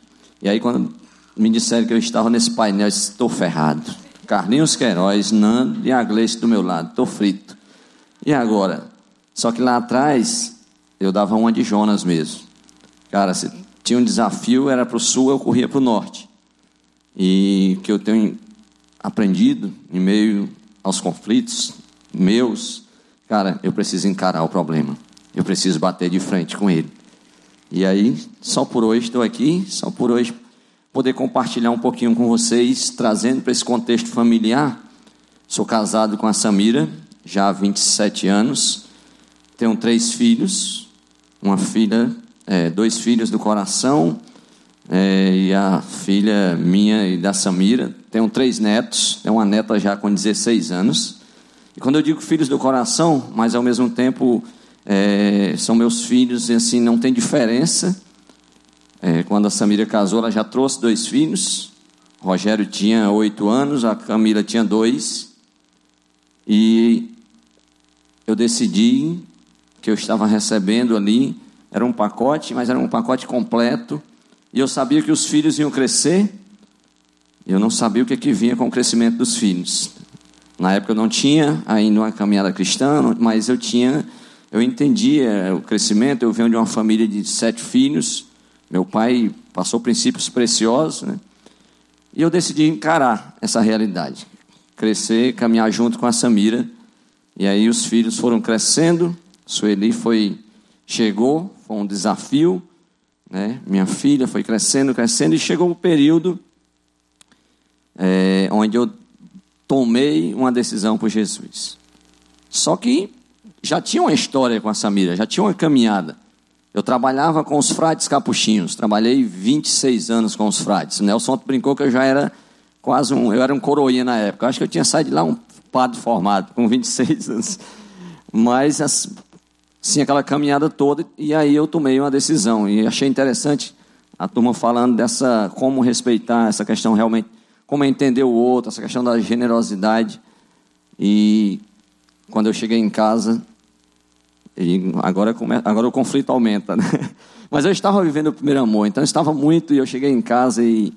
E aí quando me disseram que eu estava nesse painel, estou ferrado. Carlinhos Queiroz, Nando e a Gleice do meu lado, estou frito. E agora? Só que lá atrás, eu dava uma de Jonas mesmo. Cara, se tinha um desafio, era para o sul, eu corria para o norte. E que eu tenho aprendido em meio aos conflitos meus, cara, eu preciso encarar o problema. Eu preciso bater de frente com ele. E aí, só por hoje estou aqui, só por hoje poder compartilhar um pouquinho com vocês, trazendo para esse contexto familiar. Sou casado com a Samira, já há 27 anos. Tenho três filhos, uma filha, é, dois filhos do coração, é, e a filha minha e da Samira. Tenho três netos, tenho uma neta já com 16 anos. E quando eu digo filhos do coração, mas ao mesmo tempo é, são meus filhos, e assim, não tem diferença. É, quando a Samira casou, ela já trouxe dois filhos. O Rogério tinha oito anos, a Camila tinha dois. E eu decidi que eu estava recebendo ali, era um pacote, mas era um pacote completo. E eu sabia que os filhos iam crescer. Eu não sabia o que, que vinha com o crescimento dos filhos. Na época eu não tinha ainda uma caminhada cristã, mas eu tinha eu entendia o crescimento. Eu venho de uma família de sete filhos. Meu pai passou princípios preciosos, né? E eu decidi encarar essa realidade, crescer, caminhar junto com a Samira. E aí os filhos foram crescendo. Sueli foi chegou, foi um desafio, né? Minha filha foi crescendo, crescendo e chegou o período é, onde eu tomei uma decisão por Jesus. Só que já tinha uma história com a Samira, já tinha uma caminhada. Eu trabalhava com os frades capuchinhos, trabalhei 26 anos com os frades. O Nelson brincou que eu já era quase um, eu era um coroinha na época. Eu acho que eu tinha saído de lá um padre formado, com 26 anos. Mas assim, aquela caminhada toda, e aí eu tomei uma decisão. E achei interessante a turma falando dessa como respeitar essa questão realmente, como entender o outro, essa questão da generosidade. E quando eu cheguei em casa, agora, agora o conflito aumenta, né? Mas eu estava vivendo o primeiro amor, então eu estava muito, e eu cheguei em casa e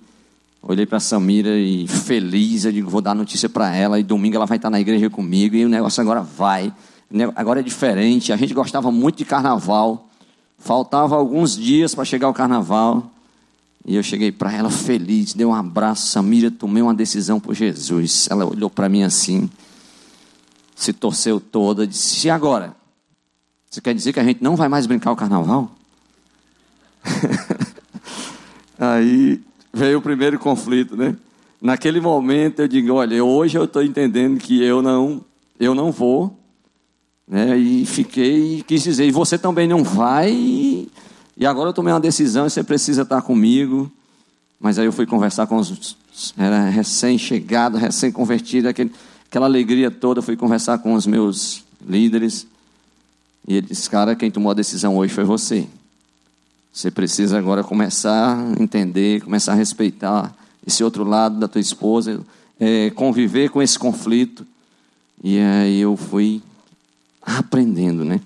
olhei para Samira e feliz, eu digo, vou dar notícia para ela, e domingo ela vai estar na igreja comigo, e o negócio agora vai. Agora é diferente, a gente gostava muito de carnaval, faltava alguns dias para chegar o carnaval, e eu cheguei para ela feliz, dei um abraço, Samira, tomei uma decisão por Jesus. Ela olhou para mim assim, se torceu toda, disse: E agora? Você quer dizer que a gente não vai mais brincar o carnaval? Aí veio o primeiro conflito, né? Naquele momento eu digo, olha, hoje eu estou entendendo que eu não, eu não vou, né? E fiquei quis dizer, e você também não vai. E, agora eu tomei uma decisão e você precisa estar comigo. Mas aí eu fui conversar com os era recém-chegado, recém-convertido, aquela alegria toda, fui conversar com os meus líderes. E ele disse, cara, quem tomou a decisão hoje foi você. Você precisa agora começar a entender, começar a respeitar esse outro lado da tua esposa, é, conviver com esse conflito. E aí eu fui aprendendo, né?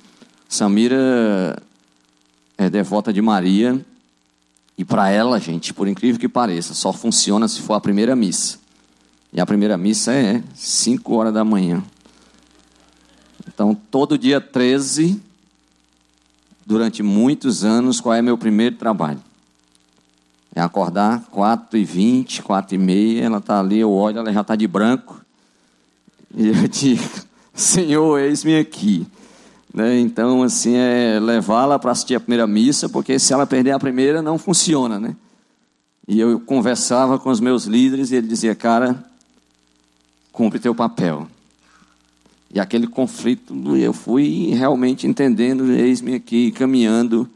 Samira é devota de Maria e para ela, gente, por incrível que pareça, só funciona se for a primeira missa. E a primeira missa é 5 horas da manhã. Então, todo dia 13 durante muitos anos qual é meu primeiro trabalho. É acordar 4 e 20, 4 e meia, ela está ali, eu olho, ela já está de branco. E eu digo, Senhor, eis-me aqui. Né? Então, assim, é levá-la para assistir a primeira missa, porque se ela perder a primeira, não funciona, né? E eu conversava com os meus líderes e ele dizia, cara, cumpre teu papel. E aquele conflito, eu fui realmente entendendo, eis-me aqui caminhando.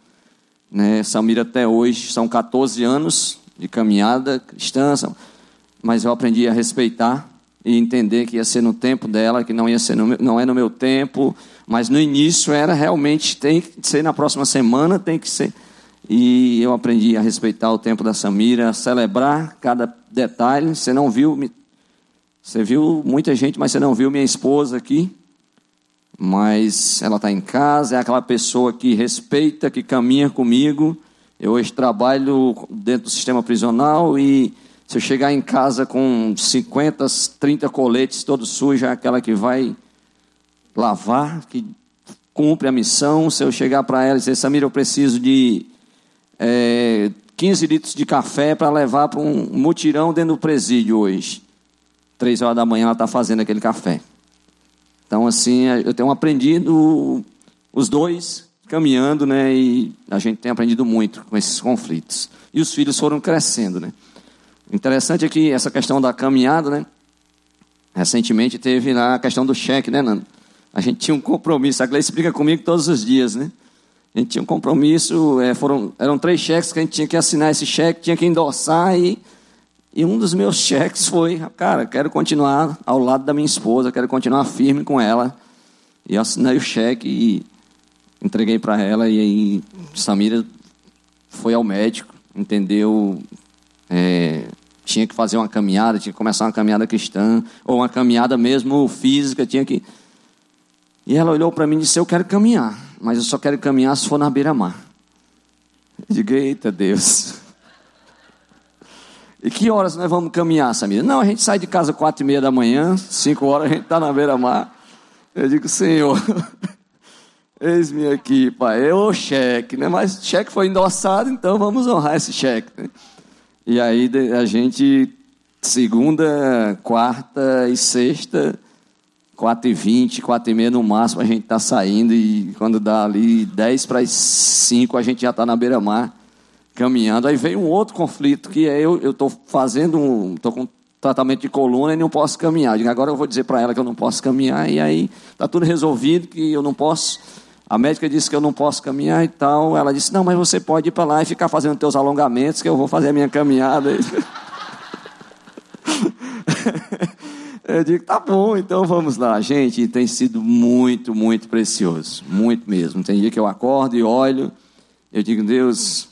Né? Samira até hoje, são 14 anos de caminhada cristã, mas eu aprendi a respeitar e entender que ia ser no tempo dela, que não ia ser no meu, não é no meu tempo, mas no início era realmente tem que ser na próxima semana, tem que ser. E eu aprendi a respeitar o tempo da Samira, a celebrar cada detalhe. Você não viu você viu muita gente, mas você não viu minha esposa aqui. Mas ela está em casa, é aquela pessoa que respeita, que caminha comigo. Eu hoje trabalho dentro do sistema prisional e se eu chegar em casa com 50, 30 coletes todos sujos, é aquela que vai lavar, que cumpre a missão. Se eu chegar para ela e dizer, Samira, eu preciso de é, 15 litros de café para levar para um mutirão dentro do presídio hoje. Três horas da manhã ela está fazendo aquele café. Então, assim, eu tenho aprendido os dois caminhando, né? E a gente tem aprendido muito com esses conflitos. E os filhos foram crescendo, né? O interessante é que essa questão da caminhada, né? Recentemente teve lá a questão do cheque, né, Nando? A gente tinha um compromisso. A Gleice explica comigo todos os dias, né? A gente tinha um compromisso, é, foram, eram três cheques que a gente tinha que assinar esse cheque, tinha que endossar e e um dos meus cheques foi, cara, quero continuar ao lado da minha esposa, quero continuar firme com ela. E eu assinei o cheque e entreguei para ela. E aí Samira foi ao médico, entendeu? É, tinha que fazer uma caminhada, tinha que começar uma caminhada cristã, ou uma caminhada mesmo física, tinha que. E ela olhou para mim e disse: Eu quero caminhar, mas eu só quero caminhar se for na beira-mar. Eu digo: Eita Deus. E que horas nós vamos caminhar, Samira? Não, a gente sai de casa quatro e meia da manhã, cinco horas a gente está na beira-mar. Eu digo, Senhor, eis-me aqui, pai. É o cheque, né? Mas cheque foi endossado, então vamos honrar esse cheque. Né? E aí a gente, segunda, quarta e sexta, quatro e vinte, quatro e meia no máximo, a gente está saindo e quando dá ali dez para as cinco, a gente já está na beira-mar caminhando. Aí veio um outro conflito, que é eu estou fazendo um. estou com tratamento de coluna e não posso caminhar. Agora eu vou dizer para ela que eu não posso caminhar, e aí está tudo resolvido, que eu não posso. A médica disse que eu não posso caminhar e tal. Ela disse, não, mas você pode ir para lá e ficar fazendo teus alongamentos, que eu vou fazer a minha caminhada. Eu digo, tá bom, então vamos lá. Gente, tem sido muito, muito precioso. Muito mesmo. Tem dia que eu acordo e olho, eu digo, Deus,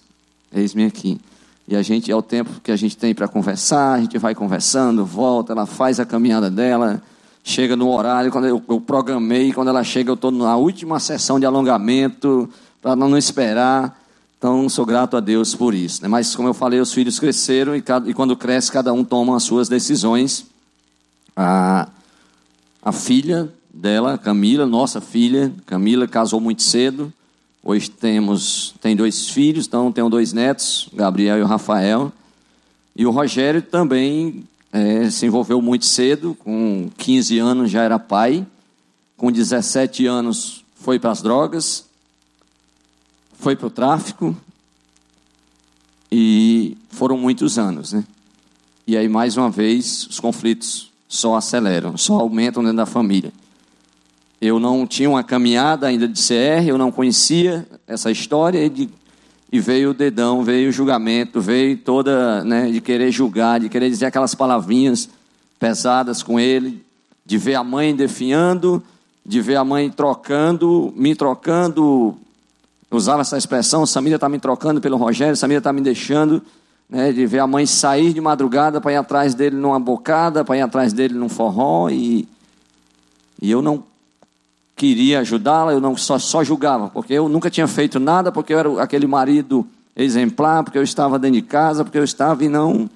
eis-me aqui. E a gente, é o tempo que a gente tem para conversar, a gente vai conversando, volta, ela faz a caminhada dela, chega no horário, quando eu, eu programei, quando ela chega, eu estou na última sessão de alongamento, para não esperar. Então, sou grato a Deus por isso. Né? Mas, como eu falei, os filhos cresceram e, cada, e quando cresce, cada um toma as suas decisões. A, a filha dela, Camila, nossa filha, Camila, casou muito cedo. Hoje temos tem dois filhos, então tenho dois netos, Gabriel e o Rafael. E o Rogério também é, se envolveu muito cedo, com 15 anos já era pai, com 17 anos foi para as drogas, foi para o tráfico, e foram muitos anos, né? E aí, mais uma vez, os conflitos só aceleram, só aumentam dentro da família. Eu não tinha uma caminhada ainda de CR, eu não conhecia essa história e, de, e veio o dedão, veio o julgamento, veio toda, né, de querer julgar, de querer dizer aquelas palavrinhas pesadas com ele, de ver a mãe definhando, de ver a mãe trocando, me trocando, usava essa expressão, Samira está me trocando pelo Rogério, Samira está me deixando, né, de ver a mãe sair de madrugada para ir atrás dele numa bocada, para ir atrás dele num forró, e, e eu não queria ajudá-la, eu não só, só julgava, porque eu nunca tinha feito nada, porque eu era aquele marido exemplar, porque eu estava dentro de casa, porque eu estava e não.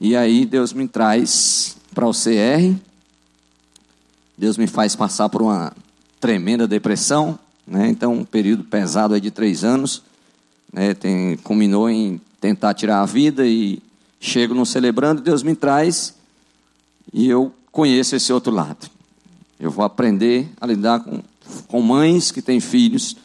E aí Deus me traz para o CR, Deus me faz passar por uma tremenda depressão, né? então um período pesado aí de três anos, né? Tem, culminou em tentar tirar a vida e chego no celebrando, Deus me traz e eu conheço esse outro lado. Eu vou aprender a lidar com, com mães que têm filhos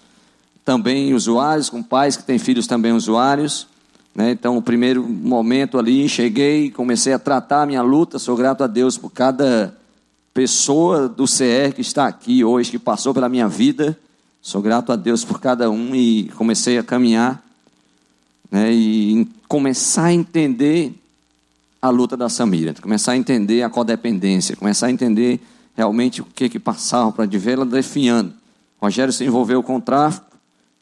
também usuários, com pais que têm filhos também usuários. Né? Então, o primeiro momento ali, cheguei, comecei a tratar a minha luta. Sou grato a Deus por cada pessoa do CR que está aqui hoje, que passou pela minha vida. Sou grato a Deus por cada um e comecei a caminhar né? e começar a entender a luta da Samira, começar a entender a codependência, começar a entender realmente o que que passava para de vê-la definhando. Rogério se envolveu com o tráfico,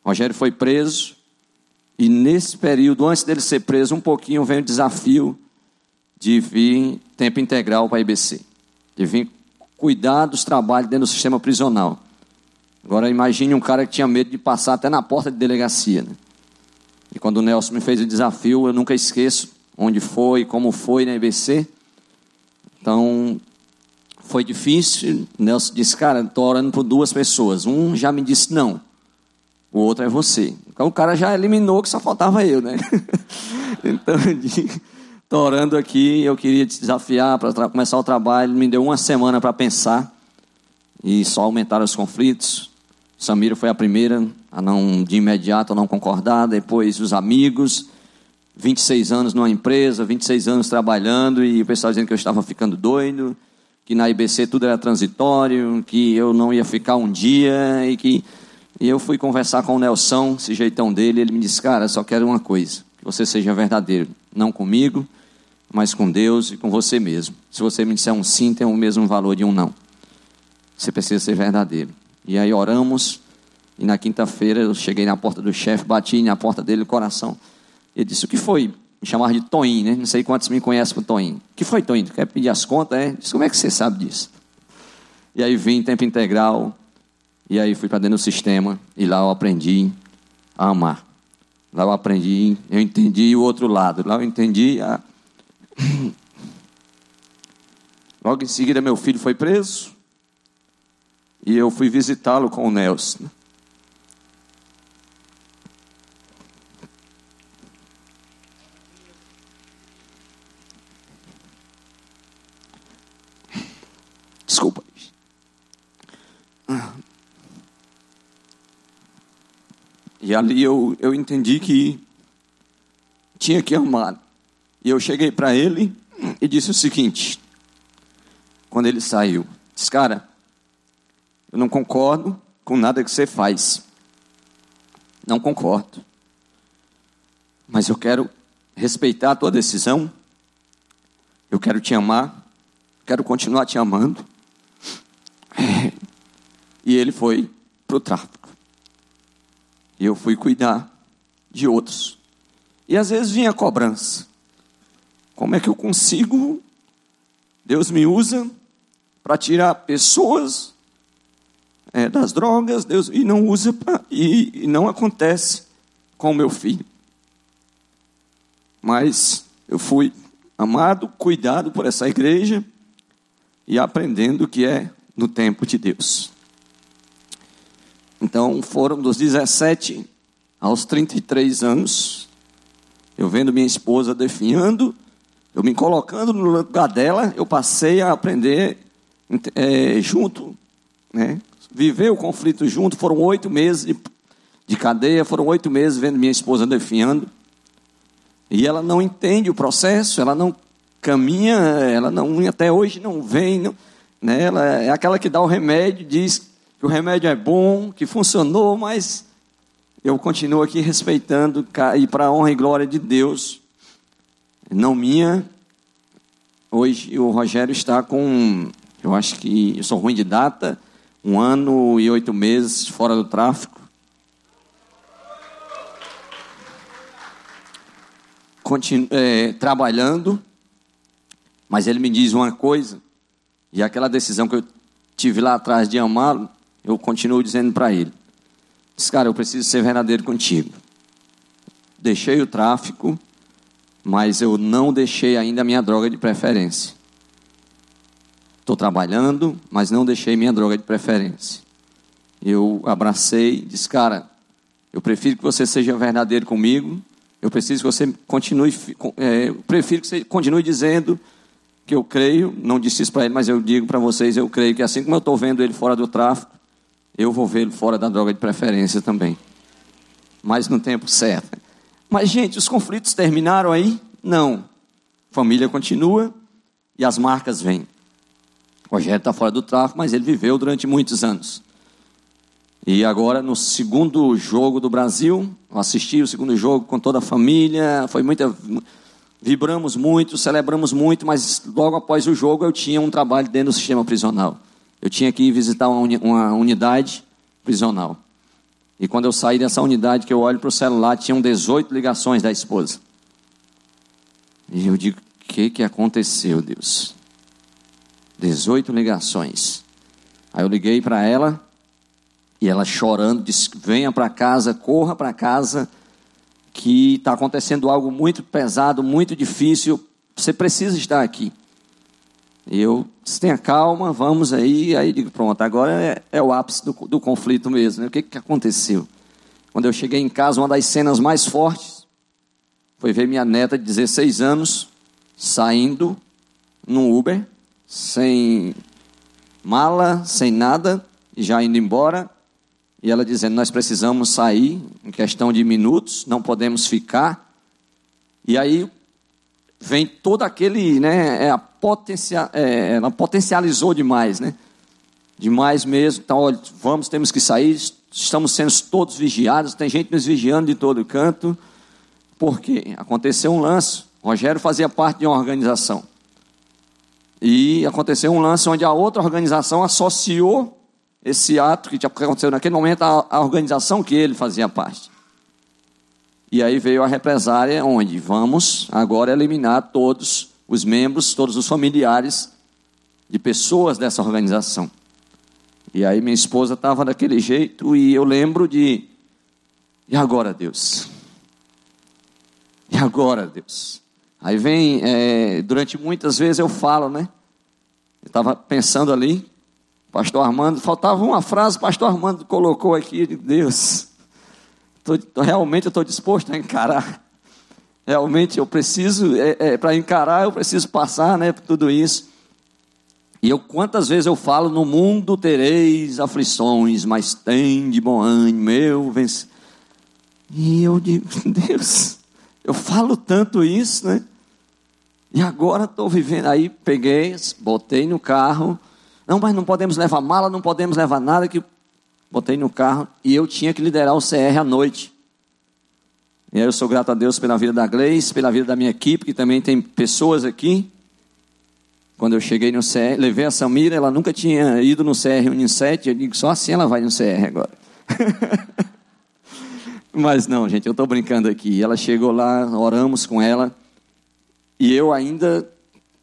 Rogério foi preso, e nesse período, antes dele ser preso, um pouquinho vem o desafio de vir tempo integral para a IBC, de vir cuidar dos trabalhos dentro do sistema prisional. Agora imagine um cara que tinha medo de passar até na porta de delegacia. Né? E quando o Nelson me fez o desafio, eu nunca esqueço onde foi, como foi na IBC. Então, foi difícil. Nelson disse, cara, estou orando por duas pessoas. Um já me disse não, o outro é você. Então o cara já eliminou que só faltava eu, né? então, estou orando aqui, eu queria te desafiar para começar o trabalho. Me deu uma semana para pensar e só aumentaram os conflitos. Samira foi a primeira a não, de imediato, a não concordar. Depois os amigos. 26 anos numa empresa, 26 anos trabalhando e o pessoal dizendo que eu estava ficando doido que na IBC tudo era transitório, que eu não ia ficar um dia e que e eu fui conversar com o Nelson, esse jeitão dele, ele me disse: "Cara, só quero uma coisa, que você seja verdadeiro, não comigo, mas com Deus e com você mesmo. Se você me disser um sim, tem o mesmo valor de um não. Você precisa ser verdadeiro." E aí oramos, e na quinta-feira eu cheguei na porta do chefe, bati na porta dele, coração. Ele disse: "O que foi?" Me chamava de Toim, né? Não sei quantos me conhecem por Toim. Que foi, Toim? Quer pedir as contas? É? Disse, como é que você sabe disso? E aí vim em tempo integral, e aí fui para dentro do sistema, e lá eu aprendi a amar. Lá eu aprendi, eu entendi o outro lado. Lá eu entendi a. Logo em seguida, meu filho foi preso, e eu fui visitá-lo com o Nelson. Desculpa. E ali eu, eu entendi que tinha que amar. E eu cheguei para ele e disse o seguinte: quando ele saiu, disse, cara, eu não concordo com nada que você faz. Não concordo. Mas eu quero respeitar a tua decisão. Eu quero te amar quero continuar te amando. E ele foi para o tráfico. E eu fui cuidar de outros. E às vezes vinha cobrança. Como é que eu consigo? Deus me usa para tirar pessoas é, das drogas, Deus e não usa pra, e, e não acontece com o meu filho. Mas eu fui amado, cuidado por essa igreja e aprendendo o que é no tempo de Deus. Então, foram dos 17 aos 33 anos, eu vendo minha esposa definhando, eu me colocando no lugar dela, eu passei a aprender é, junto, né? viver o conflito junto. Foram oito meses de, de cadeia, foram oito meses vendo minha esposa definhando. E ela não entende o processo, ela não caminha, ela não até hoje não vem, não, né? ela é aquela que dá o remédio, diz que o remédio é bom, que funcionou, mas eu continuo aqui respeitando e para a honra e glória de Deus, não minha. Hoje o Rogério está com, eu acho que eu sou ruim de data, um ano e oito meses fora do tráfico. Continu, é, trabalhando, mas ele me diz uma coisa, e aquela decisão que eu tive lá atrás de amá-lo, eu continuo dizendo para ele: cara, eu preciso ser verdadeiro contigo. Deixei o tráfico, mas eu não deixei ainda a minha droga de preferência. Estou trabalhando, mas não deixei minha droga de preferência. Eu abracei, disse, cara, eu prefiro que você seja verdadeiro comigo. Eu preciso que você continue, é, prefiro que você continue dizendo que eu creio. Não disse isso para ele, mas eu digo para vocês, eu creio que assim como eu estou vendo ele fora do tráfico, eu vou vê-lo fora da droga de preferência também. Mas no tempo certo. Mas, gente, os conflitos terminaram aí? Não. Família continua e as marcas vêm. O Rogério está fora do tráfico, mas ele viveu durante muitos anos. E agora, no segundo jogo do Brasil, eu assisti o segundo jogo com toda a família, foi muita. Vibramos muito, celebramos muito, mas logo após o jogo eu tinha um trabalho dentro do sistema prisional. Eu tinha que ir visitar uma, uni uma unidade prisional. E quando eu saí dessa unidade, que eu olho para o celular, tinham 18 ligações da esposa. E eu digo: o que, que aconteceu, Deus? 18 ligações. Aí eu liguei para ela, e ela chorando, disse: venha para casa, corra para casa, que está acontecendo algo muito pesado, muito difícil, você precisa estar aqui. Eu tenha calma, vamos aí. Aí digo, pronto, agora é, é o ápice do, do, conflito mesmo. Né? O que, que aconteceu? Quando eu cheguei em casa, uma das cenas mais fortes foi ver minha neta de 16 anos saindo num Uber, sem mala, sem nada, e já indo embora. E ela dizendo: Nós precisamos sair em questão de minutos, não podemos ficar. E aí vem todo aquele, né, é potencia, é, ela potencializou demais, né? Demais mesmo. Então, olha, vamos, temos que sair, estamos sendo todos vigiados, tem gente nos vigiando de todo canto. Porque aconteceu um lance, Rogério fazia parte de uma organização. E aconteceu um lance onde a outra organização associou esse ato que aconteceu naquele momento à organização que ele fazia parte. E aí veio a represária, onde vamos agora eliminar todos os membros, todos os familiares de pessoas dessa organização. E aí minha esposa estava daquele jeito e eu lembro de. E agora, Deus? E agora, Deus? Aí vem, é, durante muitas vezes eu falo, né? Eu estava pensando ali, pastor Armando, faltava uma frase, pastor Armando colocou aqui, Deus, Tô, realmente eu estou disposto a encarar. Realmente eu preciso, é, é, para encarar, eu preciso passar né, por tudo isso. E eu quantas vezes eu falo, no mundo tereis aflições, mas tem de bom ânimo, meu vence. E eu digo, Deus, eu falo tanto isso, né? E agora estou vivendo. Aí peguei, botei no carro. Não, mas não podemos levar mala, não podemos levar nada, que botei no carro e eu tinha que liderar o CR à noite. E aí eu sou grato a Deus pela vida da Gleice, pela vida da minha equipe, que também tem pessoas aqui. Quando eu cheguei no CR, levei a Samira, ela nunca tinha ido no CR Unisete, eu digo, só assim ela vai no CR agora. Mas não, gente, eu estou brincando aqui. Ela chegou lá, oramos com ela, e eu ainda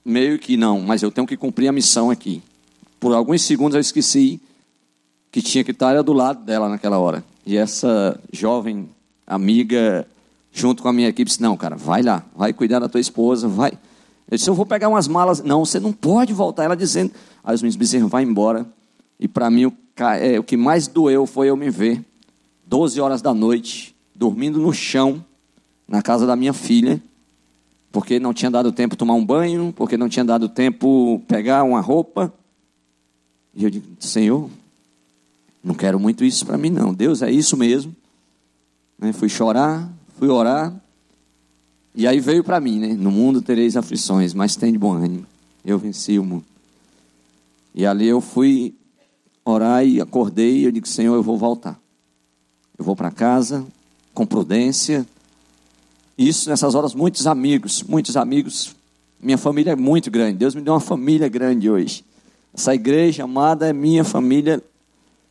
meio que não, mas eu tenho que cumprir a missão aqui. Por alguns segundos eu esqueci que tinha que estar do lado dela naquela hora. E essa jovem amiga, junto com a minha equipe, disse: Não, cara, vai lá, vai cuidar da tua esposa, vai. Eu disse: Eu vou pegar umas malas. Não, você não pode voltar. Ela dizendo: Aí os meninos disseram: Vai embora. E para mim, o, é, o que mais doeu foi eu me ver, 12 horas da noite, dormindo no chão, na casa da minha filha, porque não tinha dado tempo tomar um banho, porque não tinha dado tempo pegar uma roupa. E eu digo: Senhor, não quero muito isso para mim, não. Deus é isso mesmo. Né? Fui chorar, fui orar. E aí veio para mim, né? No mundo tereis aflições, mas tem de bom ânimo. Eu venci o mundo. E ali eu fui orar e acordei e eu digo, Senhor, eu vou voltar. Eu vou para casa com prudência. Isso nessas horas, muitos amigos, muitos amigos. Minha família é muito grande. Deus me deu uma família grande hoje. Essa igreja amada é minha família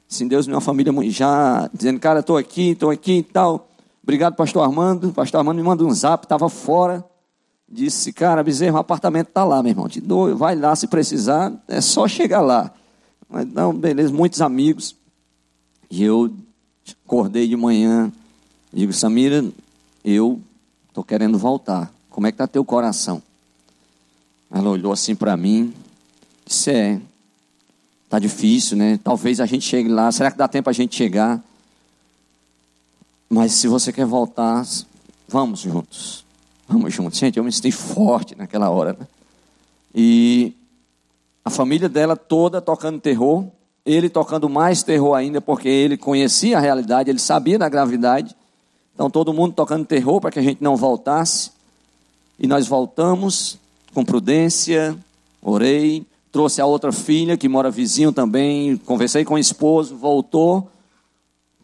Sim, Deus uma família já dizendo, cara, estou aqui, estou aqui e tal. Obrigado, pastor Armando. Pastor Armando me manda um zap, estava fora. Disse, cara, bezerro, o apartamento está lá, meu irmão. Te dou, vai lá se precisar, é só chegar lá. Não, beleza, muitos amigos. E eu acordei de manhã, digo, Samira, eu estou querendo voltar. Como é que está teu coração? Ela olhou assim para mim, disse, é, Tá difícil, né? Talvez a gente chegue lá. Será que dá tempo a gente chegar? Mas se você quer voltar, vamos juntos. Vamos juntos. Gente, eu me senti forte naquela hora. Né? E a família dela toda tocando terror. Ele tocando mais terror ainda, porque ele conhecia a realidade, ele sabia da gravidade. Então todo mundo tocando terror para que a gente não voltasse. E nós voltamos com prudência, orei, trouxe a outra filha que mora vizinho também, conversei com o esposo, voltou.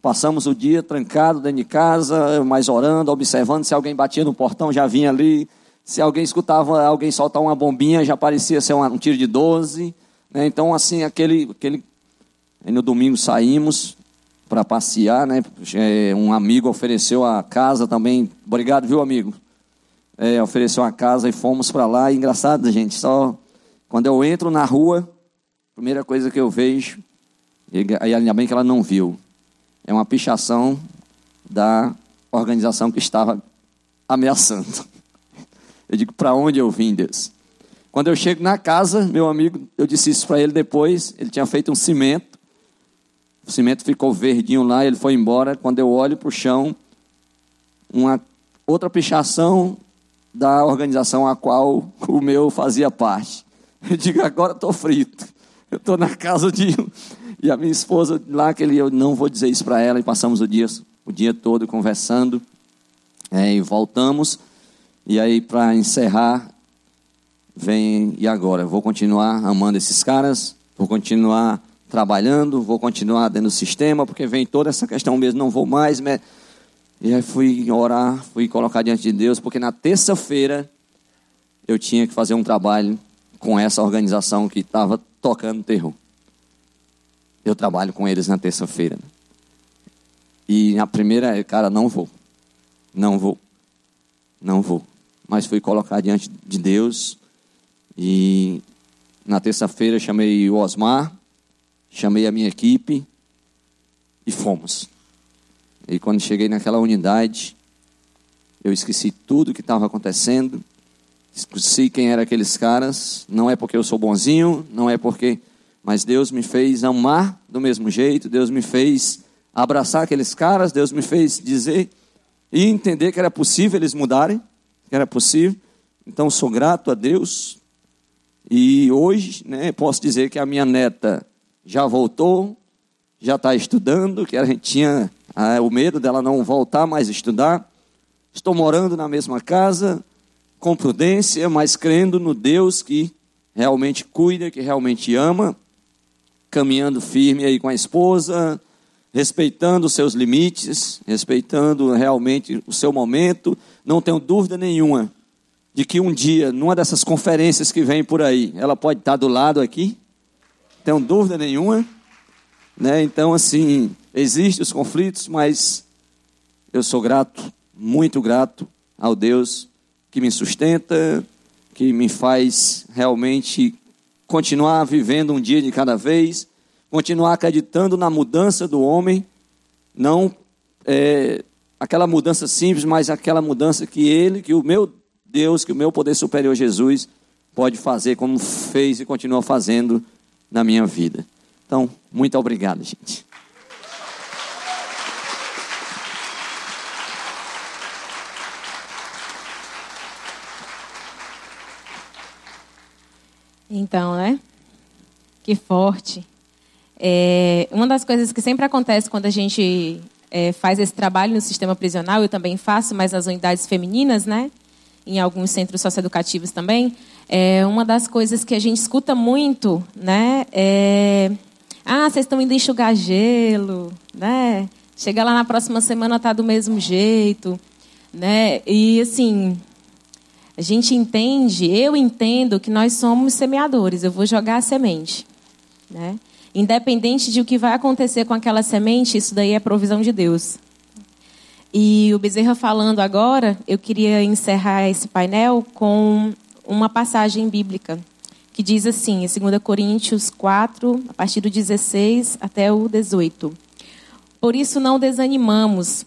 Passamos o dia trancado dentro de casa, mas orando, observando se alguém batia no portão, já vinha ali. Se alguém escutava alguém soltar uma bombinha, já parecia ser um tiro de 12. Né? Então, assim, aquele, aquele. No domingo saímos para passear, né? É, um amigo ofereceu a casa também. Obrigado, viu, amigo? É, ofereceu a casa e fomos para lá. E, engraçado, gente, só quando eu entro na rua, a primeira coisa que eu vejo, aí ainda bem que ela não viu, é uma pichação da organização que estava ameaçando. Eu digo, para onde eu vim, Deus? Quando eu chego na casa, meu amigo, eu disse isso para ele depois, ele tinha feito um cimento, o cimento ficou verdinho lá, ele foi embora. Quando eu olho para o chão, uma outra pichação da organização a qual o meu fazia parte. Eu digo, agora estou frito. Eu estou na casa de. E a minha esposa lá, aquele, eu não vou dizer isso para ela, e passamos o dia, o dia todo conversando. É, e voltamos. E aí, para encerrar, vem. E agora? Eu vou continuar amando esses caras, vou continuar trabalhando, vou continuar dentro do sistema, porque vem toda essa questão mesmo, não vou mais. Me... E aí fui orar, fui colocar diante de Deus, porque na terça-feira eu tinha que fazer um trabalho com essa organização que estava tocando terror. Eu trabalho com eles na terça-feira. Né? E a primeira é, cara, não vou. Não vou. Não vou. Mas fui colocar diante de Deus. E na terça-feira chamei o Osmar, chamei a minha equipe e fomos. E quando cheguei naquela unidade, eu esqueci tudo o que estava acontecendo Esqueci quem eram aqueles caras. Não é porque eu sou bonzinho, não é porque. Mas Deus me fez amar do mesmo jeito. Deus me fez abraçar aqueles caras. Deus me fez dizer e entender que era possível eles mudarem. Que era possível. Então sou grato a Deus. E hoje, né, posso dizer que a minha neta já voltou, já está estudando, que a gente tinha ah, o medo dela não voltar mais a estudar. Estou morando na mesma casa, com prudência, mas crendo no Deus que realmente cuida, que realmente ama, caminhando firme aí com a esposa, respeitando os seus limites, respeitando realmente o seu momento. Não tenho dúvida nenhuma de que um dia, numa dessas conferências que vem por aí, ela pode estar do lado aqui, tenho dúvida nenhuma. Né? Então, assim, existem os conflitos, mas eu sou grato, muito grato ao Deus que me sustenta, que me faz realmente continuar vivendo um dia de cada vez, continuar acreditando na mudança do homem, não é, aquela mudança simples, mas aquela mudança que ele, que o meu Deus, que o meu poder superior Jesus pode fazer, como fez e continua fazendo na minha vida. Então, muito obrigado, gente. Então, né? Que forte. É, uma das coisas que sempre acontece quando a gente é, faz esse trabalho no sistema prisional, eu também faço, mas nas unidades femininas, né? Em alguns centros socioeducativos também. É, uma das coisas que a gente escuta muito, né? É, ah, vocês estão indo enxugar gelo, né? Chega lá na próxima semana tá do mesmo jeito, né? E assim, a gente entende, eu entendo que nós somos semeadores. Eu vou jogar a semente, né? Independente de o que vai acontecer com aquela semente, isso daí é provisão de Deus. E o Bezerra falando agora, eu queria encerrar esse painel com uma passagem bíblica que diz assim, em 2 Coríntios 4, a partir do 16 até o 18. Por isso não desanimamos,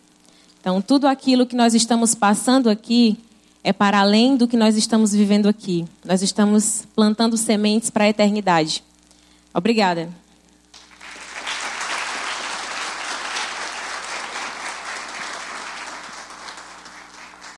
Então, tudo aquilo que nós estamos passando aqui é para além do que nós estamos vivendo aqui. Nós estamos plantando sementes para a eternidade. Obrigada.